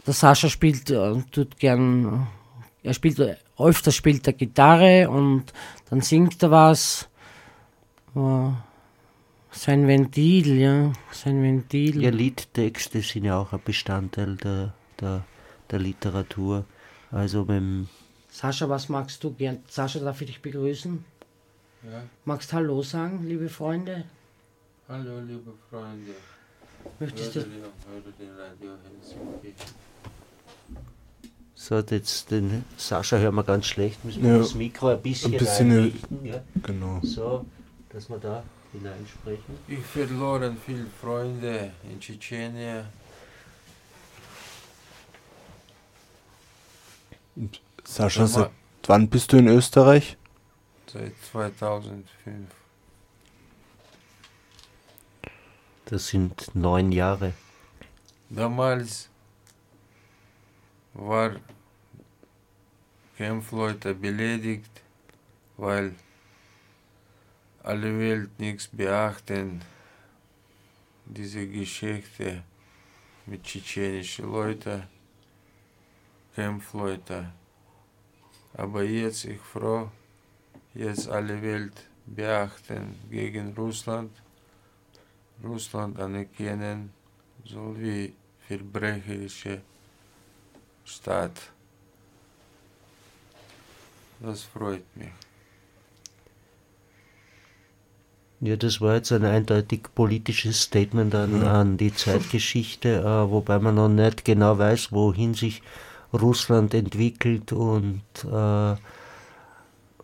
der Sascha spielt, äh, tut gern, er spielt, öfter spielt er Gitarre und dann singt er was. Äh, sein Ventil, ja, sein Ventil. Ja, Liedtexte sind ja auch ein Bestandteil der, der, der Literatur. Also beim Sascha, was magst du gern? Sascha, darf ich dich begrüßen? Ja. Magst Hallo sagen, liebe Freunde? Hallo, liebe Freunde. Möchtest Höre du? den, höre den Radio Helsinki. So, jetzt den Sascha hören wir ganz schlecht. Müssen wir Ja. das Mikro ein bisschen, Ein bisschen, einrichten, ja? Genau. So, dass wir da hineinsprechen. Ich verloren viele Freunde in Tschetschenien. Sascha, seit wann bist du in Österreich? Seit 2005. Das sind neun Jahre. Damals war Kämpfleute beleidigt, weil alle Welt nichts beachten. Diese Geschichte mit tschetschenischen Leuten, Kämpfleute. Aber jetzt ich froh, jetzt alle Welt beachten gegen Russland, Russland anerkennen, so wie verbrecherische Staat. Das freut mich. Ja, das war jetzt ein eindeutig politisches Statement an, an die Zeitgeschichte, äh, wobei man noch nicht genau weiß, wohin sich Russland entwickelt und äh,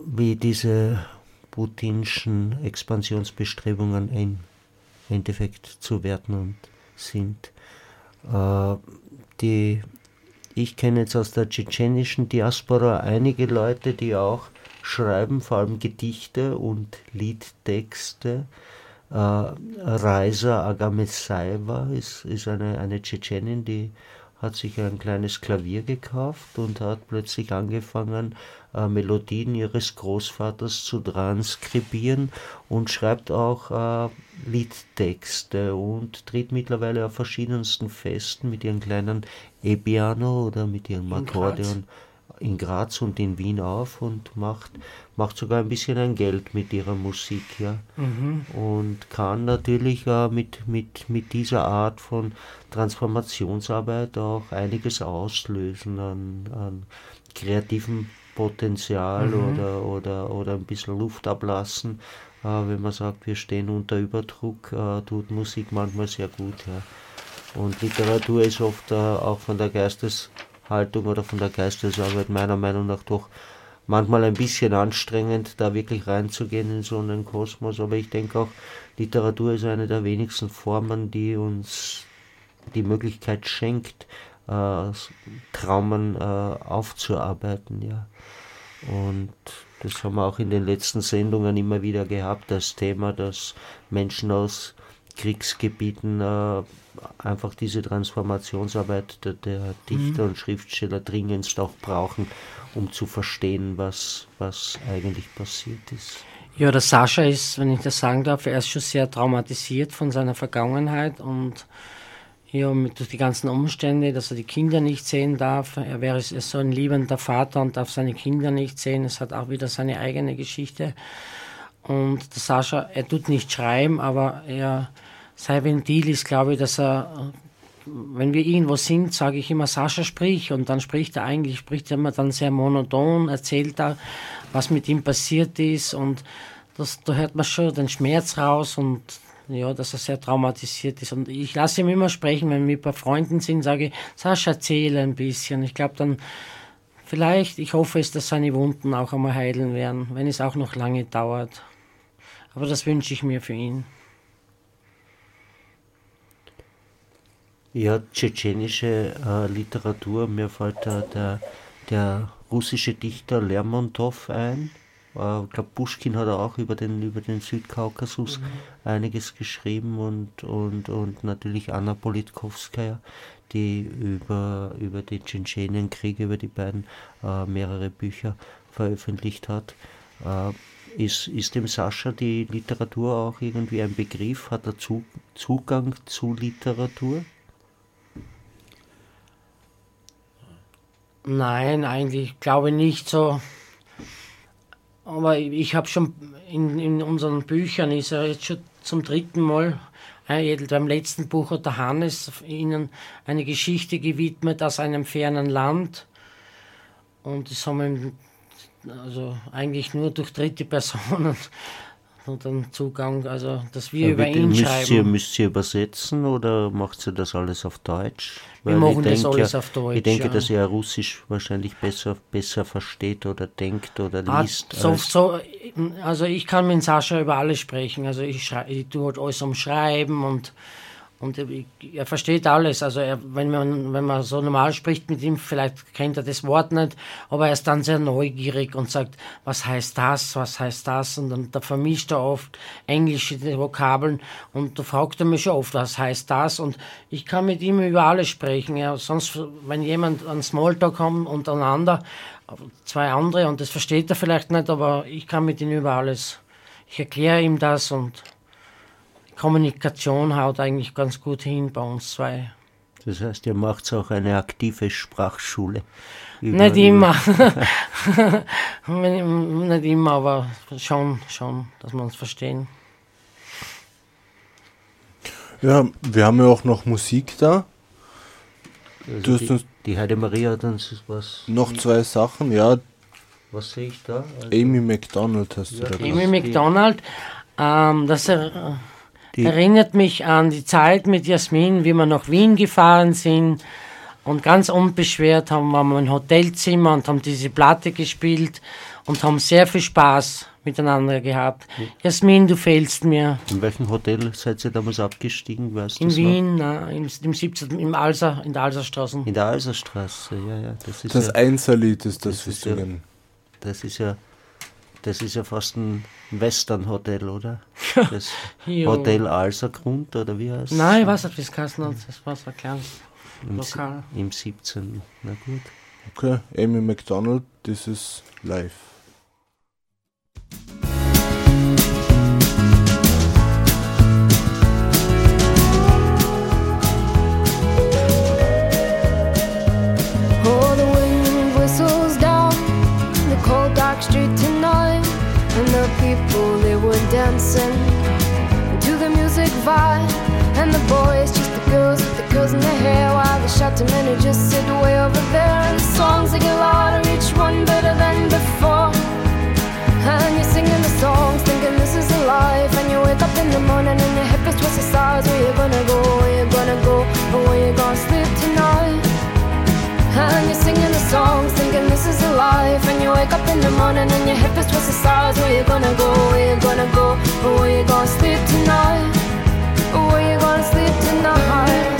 wie diese putinschen Expansionsbestrebungen im Endeffekt zu werten und sind. Äh, die, ich kenne jetzt aus der tschetschenischen Diaspora einige Leute, die auch schreiben, vor allem Gedichte und Liedtexte. Äh, Reisa Agamessaeva ist, ist eine, eine Tschetschenin, die hat sich ein kleines Klavier gekauft und hat plötzlich angefangen, äh, Melodien ihres Großvaters zu transkribieren und schreibt auch äh, Liedtexte und tritt mittlerweile auf verschiedensten Festen mit ihrem kleinen E-Piano oder mit ihrem? Akkordeon in Graz und in Wien auf und macht, macht sogar ein bisschen ein Geld mit ihrer Musik, ja. Und kann natürlich äh, mit, mit, mit dieser Art von Transformationsarbeit auch einiges auslösen an, an kreativem Potenzial oder, oder, oder ein bisschen Luft ablassen. Äh, wenn man sagt, wir stehen unter Überdruck, äh, tut Musik manchmal sehr gut, ja. Und Literatur ist oft äh, auch von der Geisteshaltung oder von der Geistesarbeit meiner Meinung nach doch manchmal ein bisschen anstrengend, da wirklich reinzugehen in so einen Kosmos. Aber ich denke auch, Literatur ist eine der wenigsten Formen, die uns die Möglichkeit schenkt, äh, Traumen äh, aufzuarbeiten. Ja. Und das haben wir auch in den letzten Sendungen immer wieder gehabt, das Thema, dass Menschen aus Kriegsgebieten äh, einfach diese Transformationsarbeit der, der Dichter und Schriftsteller dringendst auch brauchen, um zu verstehen, was, was eigentlich passiert ist. Ja, der Sascha ist, wenn ich das sagen darf, er ist schon sehr traumatisiert von seiner Vergangenheit und ja, mit durch die ganzen Umstände, dass er die Kinder nicht sehen darf. Er wäre er ist so ein liebender Vater und darf seine Kinder nicht sehen. Es hat auch wieder seine eigene Geschichte. Und der Sascha, er tut nicht schreiben, aber er, sein Ventil ist, glaube ich, dass er, wenn wir irgendwo sind, sage ich immer, Sascha sprich. Und dann spricht er eigentlich, spricht er immer dann sehr monoton, erzählt er, was mit ihm passiert ist. Und das, da hört man schon den Schmerz raus und ja, dass er sehr traumatisiert ist. Und ich lasse ihn immer sprechen, wenn wir bei Freunden sind, sage ich, Sascha, erzähle ein bisschen. Ich glaube dann, vielleicht, ich hoffe es, dass seine Wunden auch einmal heilen werden, wenn es auch noch lange dauert. Aber das wünsche ich mir für ihn. Ja, tschetschenische äh, Literatur, mir fällt da der, der russische Dichter Lermontov ein. Äh, ich glaube, Puschkin hat auch über den, über den Südkaukasus einiges geschrieben und, und, und natürlich Anna Politkovskaya, die über, über die Tschetschenienkriege, über die beiden äh, mehrere Bücher veröffentlicht hat. Ist, ist dem Sascha die Literatur auch irgendwie ein Begriff? Hat er zu, Zugang zu Literatur? Nein, eigentlich glaube ich nicht so. Aber ich habe schon in, in unseren Büchern, ist er jetzt schon zum dritten Mal, äh, beim letzten Buch hat der Hannes Ihnen eine Geschichte gewidmet aus einem fernen Land. Und das haben wir also eigentlich nur durch dritte Personen und dann Zugang, also dass wir ja, über ihn müsst schreiben. Ihr, müsst ihr übersetzen oder macht ihr das alles auf Deutsch? Wir Weil machen das alles auf Deutsch. Ich denke, ja. dass er Russisch wahrscheinlich besser, besser versteht oder denkt oder ah, liest. So, so, also ich kann mit Sascha über alles sprechen. Also ich, schrei, ich tue halt alles am Schreiben und und er versteht alles. Also er, wenn, man, wenn man so normal spricht mit ihm, vielleicht kennt er das Wort nicht, aber er ist dann sehr neugierig und sagt, was heißt das, was heißt das? Und dann da vermischt er oft englische Vokabeln und da fragt er mich schon oft, was heißt das? Und ich kann mit ihm über alles sprechen. Ja, sonst, wenn jemand an Smalltalk kommt untereinander, zwei andere und das versteht er vielleicht nicht, aber ich kann mit ihm über alles. Ich erkläre ihm das und Kommunikation haut eigentlich ganz gut hin bei uns zwei. Das heißt, ihr macht auch eine aktive Sprachschule. Nicht immer. Nicht immer, aber schon, schon, dass wir uns verstehen. Ja, wir haben ja auch noch Musik da. Also die, die Heide Maria hat uns was. Noch zwei Sachen, ja. Was sehe ich da? Also Amy McDonald hast ja, du da Amy McDonald, ähm, das er die Erinnert mich an die Zeit mit Jasmin, wie wir nach Wien gefahren sind und ganz unbeschwert haben wir ein Hotelzimmer und haben diese Platte gespielt und haben sehr viel Spaß miteinander gehabt. Ja. Jasmin, du fehlst mir. In welchem Hotel seid ihr damals abgestiegen? Weißt in Wien, na, im, im 17. im Alser, in der Alserstraße. In der Alserstraße, ja, ja. Das, ist das ja, Einserlied ist das, das ist ja, Das ist ja das ist ja fast ein Western-Hotel, oder? Das Hotel Alsergrund, oder wie heißt es? Nein, ich weiß nicht, wie es geheißen hat. Das war so ein kleines Im Lokal. Im 17. Na gut. Okay, Amy McDonald, this is live. Dancing to the music vibe. And the boys, just the girls with the curls in their hair, while the shouting men just sit way over there. And the songs they get louder, each one better than before. And you're singing the songs, thinking this is a life. And you wake up in the morning and your hip is twisted sides. Where you gonna go? Where you gonna go? Or where you gonna sleep tonight? And you're singing the songs, thinking this is a life. And you wake up in the morning and your hip is twisted sides. Where you gonna go? Where you gonna go? Where you gonna sleep tonight? Where you gonna sleep tonight?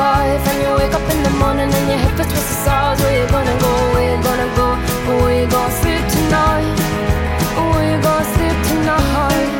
thinking this is a life. And you wake up in the morning and your head feels twisted stars. Where you gonna go? Where you gonna go? Where you gonna sleep tonight? And you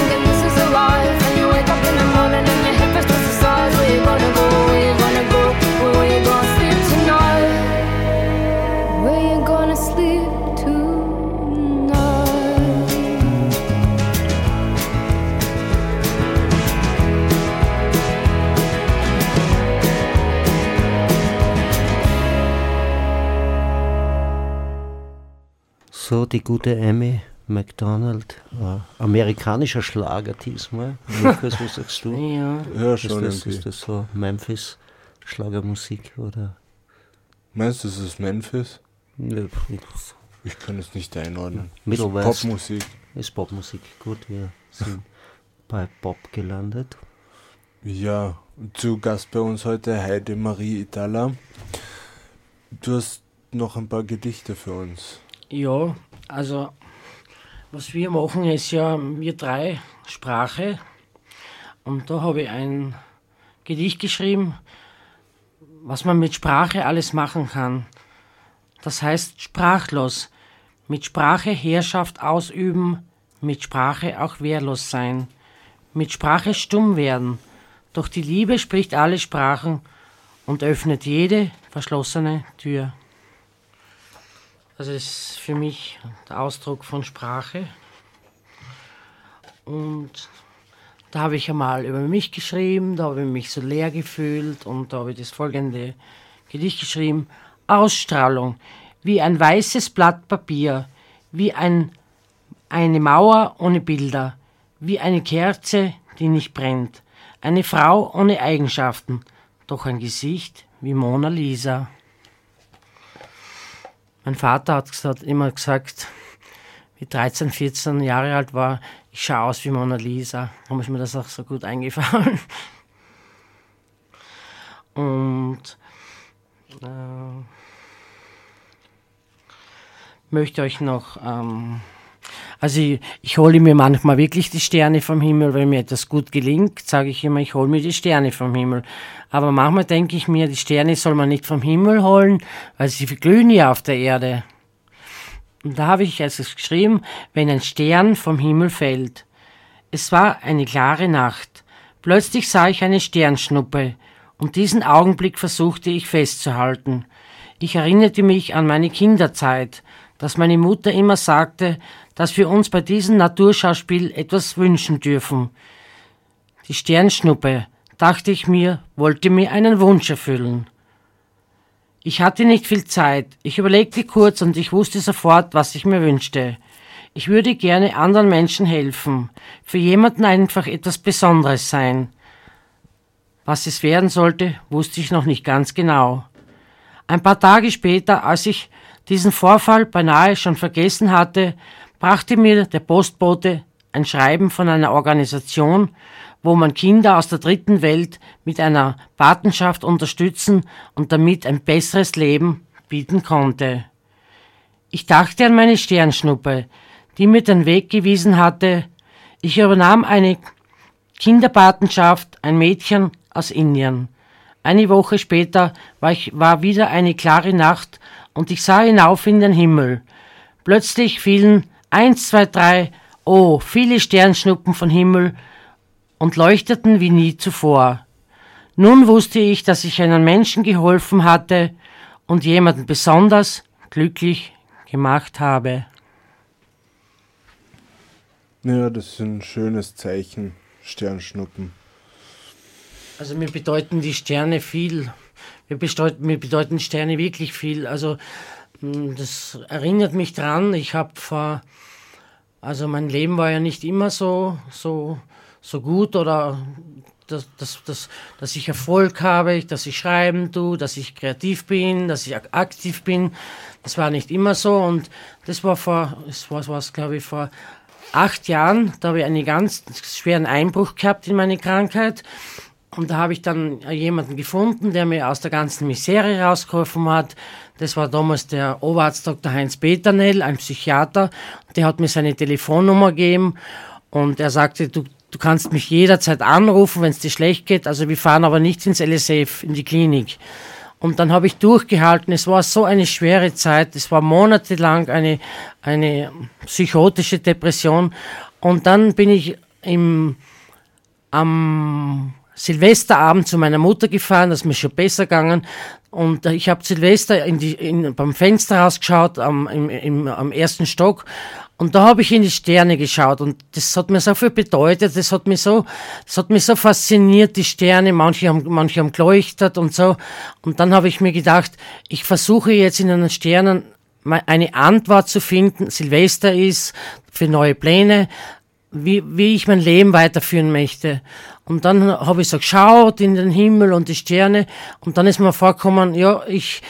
so, die gute Amy McDonald, äh, amerikanischer Schlager diesmal. Lukas, was sagst du? Ja, Ja, Ist schon das, irgendwie. ist das so Memphis Schlagermusik oder? Meinst du, das ist Memphis? Ja, Ich kann es nicht einordnen. Middle Ist West. Popmusik. Ist Popmusik. Gut, wir sind bei Pop gelandet. Ja, zu Gast bei uns heute Heide Marie Itala. Du hast noch ein paar Gedichte für uns. Ja, also was wir machen ist ja, wir drei Sprache. Und da habe ich ein Gedicht geschrieben, was man mit Sprache alles machen kann. Das heißt sprachlos. Mit Sprache Herrschaft ausüben, mit Sprache auch wehrlos sein. Mit Sprache stumm werden. Doch die Liebe spricht alle Sprachen und öffnet jede verschlossene Tür. Das ist für mich der Ausdruck von Sprache. Und da habe ich einmal über mich geschrieben, da habe ich mich so leer gefühlt und da habe ich das folgende Gedicht geschrieben. Ausstrahlung, wie ein weißes Blatt Papier, wie ein, eine Mauer ohne Bilder, wie eine Kerze, die nicht brennt, eine Frau ohne Eigenschaften, doch ein Gesicht wie Mona Lisa. Mein Vater hat gesagt, immer gesagt, wie 13, 14 Jahre alt war, ich schaue aus wie Mona Lisa. Darum ist mir das auch so gut eingefallen. Und äh, möchte euch noch, ähm, also ich, ich hole mir manchmal wirklich die Sterne vom Himmel, wenn mir etwas gut gelingt, sage ich immer, ich hole mir die Sterne vom Himmel. Aber manchmal denke ich mir, die Sterne soll man nicht vom Himmel holen, weil sie glühen ja auf der Erde. Und da habe ich also geschrieben, wenn ein Stern vom Himmel fällt. Es war eine klare Nacht. Plötzlich sah ich eine Sternschnuppe, und diesen Augenblick versuchte ich festzuhalten. Ich erinnerte mich an meine Kinderzeit, dass meine Mutter immer sagte, dass wir uns bei diesem Naturschauspiel etwas wünschen dürfen. Die Sternschnuppe, dachte ich mir, wollte mir einen Wunsch erfüllen. Ich hatte nicht viel Zeit. Ich überlegte kurz und ich wusste sofort, was ich mir wünschte. Ich würde gerne anderen Menschen helfen, für jemanden einfach etwas Besonderes sein. Was es werden sollte, wusste ich noch nicht ganz genau. Ein paar Tage später, als ich diesen Vorfall beinahe schon vergessen hatte, brachte mir der Postbote ein Schreiben von einer Organisation, wo man Kinder aus der dritten Welt mit einer Patenschaft unterstützen und damit ein besseres Leben bieten konnte. Ich dachte an meine Sternschnuppe, die mir den Weg gewiesen hatte. Ich übernahm eine Kinderpatenschaft, ein Mädchen aus Indien. Eine Woche später war, ich, war wieder eine klare Nacht und ich sah hinauf in den Himmel. Plötzlich fielen eins, zwei, drei, oh, viele Sternschnuppen vom Himmel und leuchteten wie nie zuvor. Nun wusste ich, dass ich einem Menschen geholfen hatte und jemanden besonders glücklich gemacht habe. Ja, das ist ein schönes Zeichen. Sternschnuppen. Also mir bedeuten die Sterne viel. Mir, bedeuten, mir bedeuten Sterne wirklich viel. Also mh, das erinnert mich dran. Ich habe also mein Leben war ja nicht immer so so so gut oder dass, dass, dass, dass ich Erfolg habe, dass ich schreiben tue, dass ich kreativ bin, dass ich ak- aktiv bin. Das war nicht immer so und das war vor, das war, was glaube ich vor acht Jahren, da habe ich einen ganz schweren Einbruch gehabt in meine Krankheit. Und da habe ich dann jemanden gefunden, der mir aus der ganzen Misere rausgeholfen hat. Das war damals der Oberarzt Dr. Heinz Peternell, ein Psychiater. Der hat mir seine Telefonnummer gegeben und er sagte, du, du kannst mich jederzeit anrufen, wenn es dir schlecht geht. Also wir fahren aber nicht ins LSF, in die Klinik. Und dann habe ich durchgehalten. Es war so eine schwere Zeit. Es war monatelang eine, eine psychotische Depression. Und dann bin ich im, am Silvesterabend zu meiner Mutter gefahren, das ist mir schon besser gegangen. Und äh, ich habe Silvester in die, in, beim Fenster rausgeschaut, am, im, im, am ersten Stock. Und da habe ich in die Sterne geschaut und das hat mir so viel bedeutet, das hat mich so, das hat mich so fasziniert, die Sterne, manche haben, manche haben geleuchtet und so. Und dann habe ich mir gedacht, ich versuche jetzt in den Sternen eine Antwort zu finden. Silvester ist für neue Pläne, wie, wie ich mein Leben weiterführen möchte. Und dann habe ich so geschaut in den Himmel und die Sterne und dann ist mir vorgekommen, ja, ich,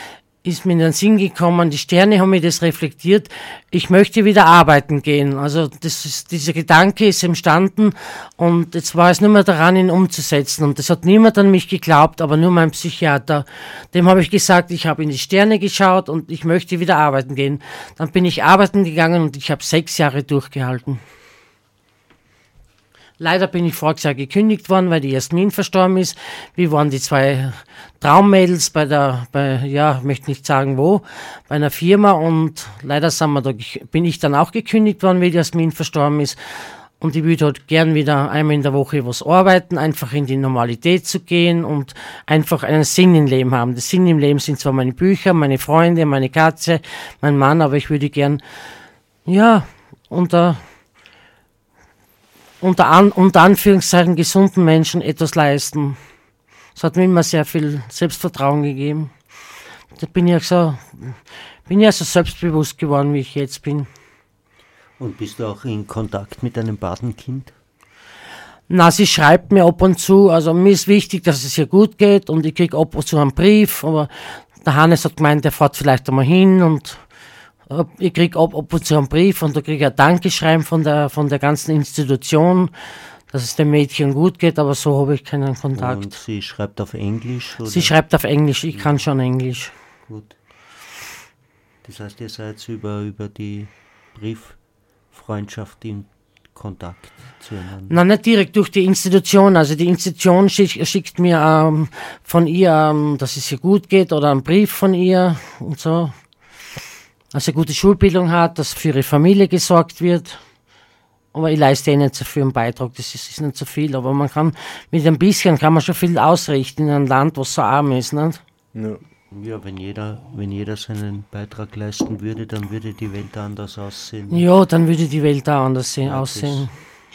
ist mir in den Sinn gekommen, die Sterne haben mir das reflektiert, ich möchte wieder arbeiten gehen. Also das ist, dieser Gedanke ist entstanden und jetzt war es nur mehr daran, ihn umzusetzen. Und das hat niemand an mich geglaubt, aber nur mein Psychiater. Dem habe ich gesagt, ich habe in die Sterne geschaut und ich möchte wieder arbeiten gehen. Dann bin ich arbeiten gegangen und ich habe sechs Jahre durchgehalten. Leider bin ich voriges Jahr gekündigt worden, weil die Jasmin verstorben ist. Wir waren die zwei Traummädels bei der, bei, ja, möchte nicht sagen wo, bei einer Firma und leider sind wir da, bin ich dann auch gekündigt worden, weil die Jasmin verstorben ist. Und ich würde halt gern wieder einmal in der Woche was arbeiten, einfach in die Normalität zu gehen und einfach einen Sinn im Leben haben. Der Sinn im Leben sind zwar meine Bücher, meine Freunde, meine Katze, mein Mann, aber ich würde gern, ja, unter unter, an, unter Anführungszeichen gesunden Menschen etwas leisten. Das hat mir immer sehr viel Selbstvertrauen gegeben. Da bin ich so, bin ja so selbstbewusst geworden, wie ich jetzt bin. Und bist du auch in Kontakt mit deinem Patenkind? Na, sie schreibt mir ab und zu, also mir ist wichtig, dass es ihr gut geht und ich kriege ab und zu einen Brief, aber der Hannes hat gemeint, der fährt vielleicht einmal hin und ich kriege ab, ab und zu einen Brief und da kriege ich ein Dankeschreiben von der, von der ganzen Institution, dass es dem Mädchen gut geht, aber so habe ich keinen Kontakt. Und sie schreibt auf Englisch? Oder? Sie schreibt auf Englisch, ich kann schon Englisch. Gut. Das heißt, ihr seid über, über die Brieffreundschaft in Kontakt zueinander? Nein, nicht direkt durch die Institution. Also die Institution schick, schickt mir ähm, von ihr, ähm, dass es ihr gut geht oder einen Brief von ihr und so dass er gute Schulbildung hat, dass für ihre Familie gesorgt wird. Aber ich leiste eh nicht so viel einen Beitrag, das ist, ist nicht so viel. Aber man kann, mit ein bisschen kann man schon viel ausrichten in einem Land, was so arm ist. Nicht? Ja. ja, wenn jeder, wenn jeder seinen Beitrag leisten würde, dann würde die Welt anders aussehen. Ja, dann würde die Welt auch anders ja, aussehen.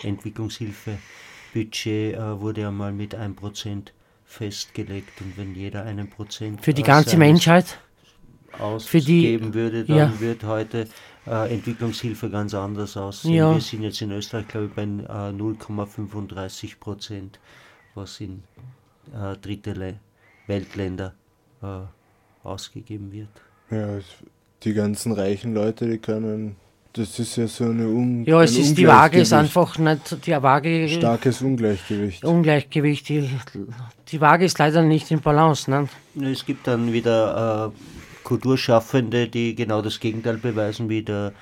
Entwicklungshilfebudget äh, wurde einmal mit 1% festgelegt und wenn jeder einen Prozent. Für die ganze Menschheit? Ausgeben würde, dann ja. wird heute äh, Entwicklungshilfe ganz anders aussehen. Ja. Wir sind jetzt in Österreich, glaube ich, bei äh, 0,35 Prozent, was in äh, dritte Le Weltländer äh, ausgegeben wird. Ja, die ganzen reichen Leute, die können das ist ja so eine Un Ja, es ist die Waage ist einfach nicht die Waage. Starkes Ungleichgewicht. Ungleichgewicht. Die, die Waage ist leider nicht in Balance. Ne? Es gibt dann wieder äh, Kulturschaffende, die genau das Gegenteil beweisen, wie der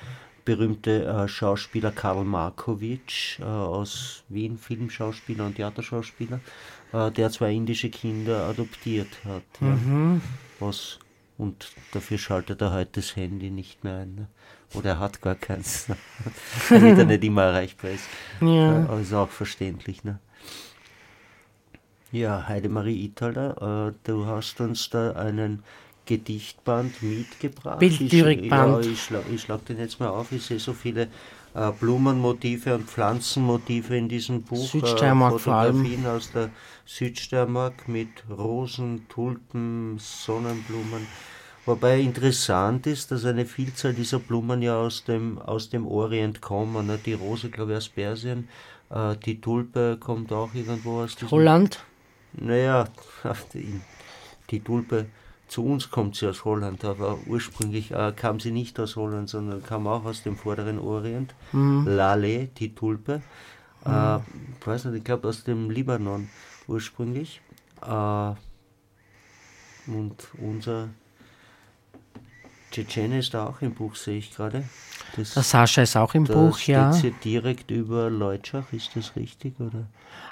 berühmte äh, Schauspieler Karl Markovic äh, aus Wien, Filmschauspieler und Theaterschauspieler, äh, der zwei indische Kinder adoptiert hat. Mhm. Ja, was, und dafür schaltet er heute das Handy nicht mehr ein. Ne? Oder er hat gar keins, ne? damit er nicht immer erreichbar ist. Ja. aber ist auch verständlich. Ne? Ja, Heidemarie Ithaler, äh, du hast uns da einen Gedichtband mitgebracht. Bildlyrikband. Ich, ja, ich, schlag, ich schlag den jetzt mal auf. Ich sehe so viele äh, Blumenmotive und Pflanzenmotive in diesem Buch. Südsteiermark äh, Fotografien aus der Südsteiermark mit Rosen, Tulpen, Sonnenblumen. Wobei interessant ist, dass eine Vielzahl dieser Blumen ja aus dem, aus dem Orient kommen. Ne? Die Rose, glaube ich, aus Persien. Äh, die Tulpe kommt auch irgendwo aus diesem... Holland? Naja, die Tulpe zu uns kommt sie aus Holland, aber ursprünglich äh, kam sie nicht aus Holland, sondern kam auch aus dem vorderen Orient. Mhm. Lale, die Tulpe. Mhm. Äh, ich weiß nicht, ich glaube aus dem Libanon ursprünglich. Äh, und unser Tschetschene ist da auch im Buch, sehe ich gerade. Das, der Sascha ist auch im Buch, ja. Steht sie direkt über Leutschach, ist das richtig? Oder?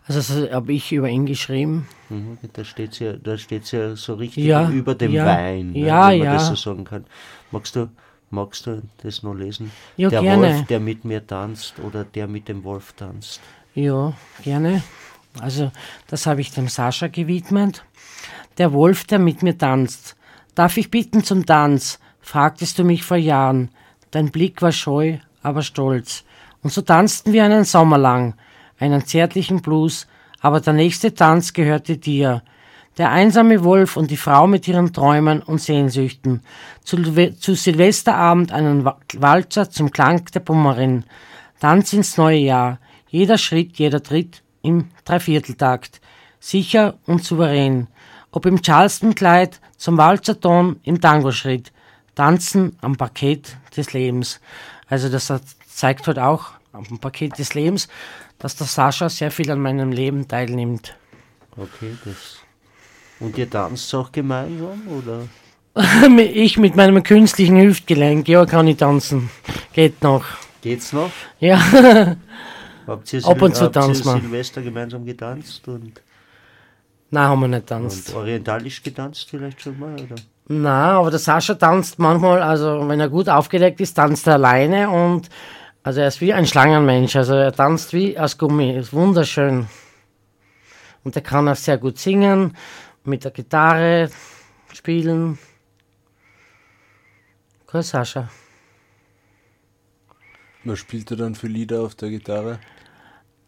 Also das habe ich über ihn geschrieben. Mhm, da steht ja, da steht's ja so richtig ja, über dem ja, Wein, ne, ja, wenn man ja. das so sagen kann. Magst du, magst du das noch lesen? Ja, der gerne. Wolf, der mit mir tanzt oder der mit dem Wolf tanzt. Ja, gerne. Also das habe ich dem Sascha gewidmet. Der Wolf, der mit mir tanzt. Darf ich bitten zum Tanz? fragtest du mich vor Jahren. Dein Blick war scheu, aber stolz. Und so tanzten wir einen Sommer lang, einen zärtlichen Blues, aber der nächste Tanz gehörte dir. Der einsame Wolf und die Frau mit ihren Träumen und Sehnsüchten. Zu, zu Silvesterabend einen Walzer zum Klang der Bummerin. Tanz ins neue Jahr. Jeder Schritt, jeder Tritt im Dreivierteltakt. Sicher und souverän. Ob im Charleston-Kleid, zum Walzerton, im Tango-Schritt. Tanzen am Parkett des Lebens. Also das zeigt halt auch am Paket des Lebens, dass der Sascha sehr viel an meinem Leben teilnimmt. Okay, das. Und ihr tanzt auch gemeinsam, oder? ich mit meinem künstlichen Hüftgelenk, ja, kann ich tanzen. Geht noch. Geht's noch? Ja. habt ihr, Ab und zu habt ihr tanzt man. Silvester gemeinsam getanzt und, Nein, haben wir nicht tanzt. und orientalisch getanzt vielleicht schon mal, oder? Na, aber der Sascha tanzt manchmal, also wenn er gut aufgelegt ist, tanzt er alleine und also er ist wie ein Schlangenmensch, also er tanzt wie aus Gummi, ist wunderschön. Und er kann auch sehr gut singen, mit der Gitarre spielen. Cool, Sascha. Was spielt er dann für Lieder auf der Gitarre?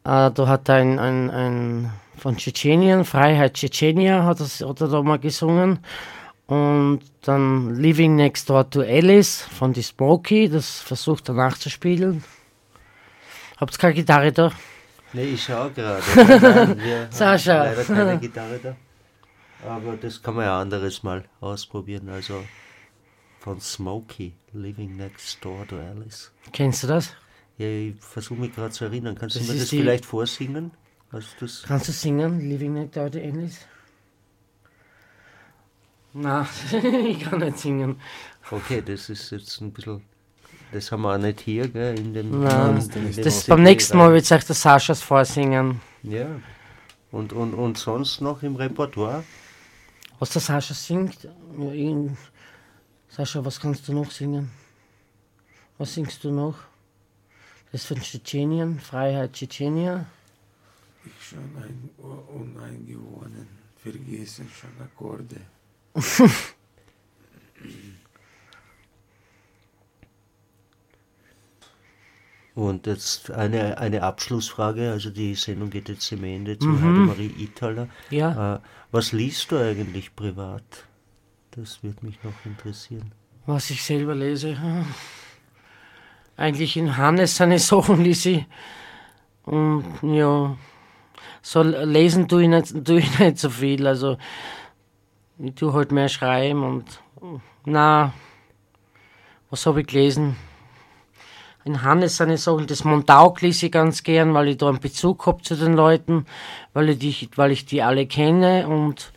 Äh, da hat er ein, ein, ein von Tschetschenien, Freiheit Tschetschenia, hat, das, hat er da mal gesungen. Und dann Living Next Door to Alice von die Smokey, das versucht er nachzuspielen. Habt ihr keine Gitarre da? Nee, ich schau gerade. Nein, Wir Sascha. leider keine Gitarre da. Aber das kann man ja anderes Mal ausprobieren. Also von Smokey, Living Next Door to Alice. Kennst du das? Ja, ich versuche mich gerade zu erinnern. Kannst Das du mir das vielleicht vorsingen? Also das, Kannst du singen, Living Next Door to Alice? Na, ich kann nicht singen. okay, das ist jetzt ein bisschen. Das haben wir auch nicht hier, gell, in dem. Nein, in dem Das CD beim nächsten Mal wird euch der Saschas vorsingen. Ja. Und, und, und sonst noch im Repertoire? Was der Sascha singt? Sascha, was kannst du noch singen? Was singst du noch? Das ist von Tschetschenien, Freiheit Tschetschenia. Ich schon ein, uneingewonnen, vergessen schon Akkorde. Und jetzt eine, eine Abschlussfrage, also die Sendung geht jetzt zum Ende zu Mhm. Heidemarie Ithaler. Ja, Äh, was liest du eigentlich privat? Das würde mich noch interessieren. was ich selber lese. Eigentlich in Hannes seine Sachen lese ich. Und ja, so lesen tue ich nicht, tue ich nicht so viel. Also ich tue halt mehr schreiben und na, was habe ich gelesen? In Hannes seine Sachen, das Montauk lese ich ganz gern, weil ich da einen Bezug habe zu den Leuten, weil ich die, weil ich die alle kenne und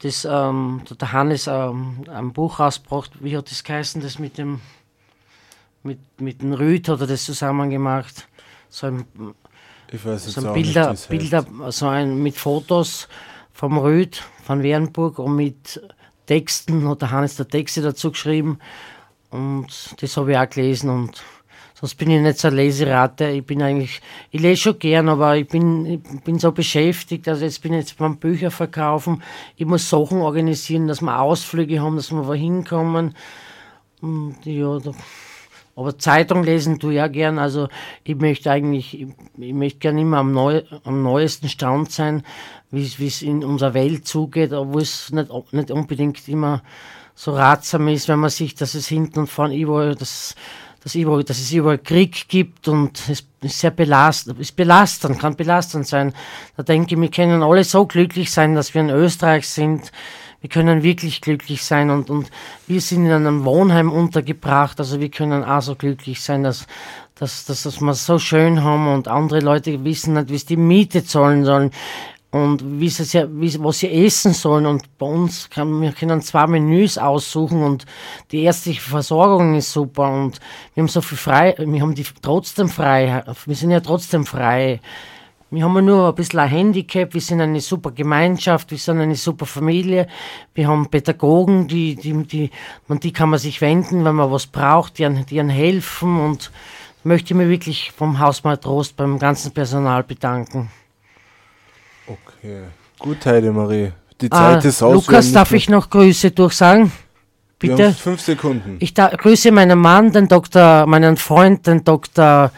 das, ähm, da der Hannes ähm, ein Buch rausgebracht, wie hat das geheißen, das mit dem, mit, mit dem Rüd hat er das zusammen gemacht. So ein, Ich weiß so ein Bilder, nicht, Bilder, so ein mit Fotos vom Rüd, von Wernburg und mit Texten, hat der Hannes der Texte dazu geschrieben. Und das habe ich auch gelesen und sonst bin ich nicht so eine Leserate. Ich bin eigentlich, ich lese schon gern, aber ich bin, ich bin so beschäftigt. Also jetzt bin ich jetzt beim Bücher verkaufen. Ich muss Sachen organisieren, dass wir Ausflüge haben, dass wir wohin kommen. Und ja, da, aber Zeitung lesen tue ich auch gern. Also ich möchte eigentlich, ich, ich möchte gern immer am, neu, am neuesten Stand sein, wie es- es in unserer Welt zugeht, obwohl es nicht, nicht unbedingt immer so ratsam ist, wenn man sieht, dass es hinten und vorne überall, dass, dass, überall, dass es überall Krieg gibt und es ist sehr belastend, ist belastend, kann belastend sein. Da denke ich, wir können alle so glücklich sein, dass wir in Österreich sind. Wir können wirklich glücklich sein und, und wir sind in einem Wohnheim untergebracht, also wir können auch so glücklich sein, dass, dass, dass, dass wir es so schön haben und andere Leute wissen nicht, wie sie die Miete zahlen sollen und wie sie, wie, was sie essen sollen. Und bei uns kann, wir können zwei Menüs aussuchen und die ärztliche Versorgung ist super und wir haben so viel frei, wir haben die trotzdem frei, wir sind ja trotzdem frei. Wir haben nur ein bisschen ein Handicap, wir sind eine super Gemeinschaft, wir sind eine super Familie, wir haben Pädagogen, die, die, die, an die kann man sich wenden, wenn man was braucht, die, die helfen und möchte mich wirklich vom Hausmal Trost beim ganzen Personal bedanken. Okay. Gut, Heidemarie. Die Ah, Zeit ist aus. Lukas, darf ich noch Grüße durchsagen? Bitte? fünf Sekunden. Ich da, grüße meinen Mann, den Doktor, meinen Freund, den Dr.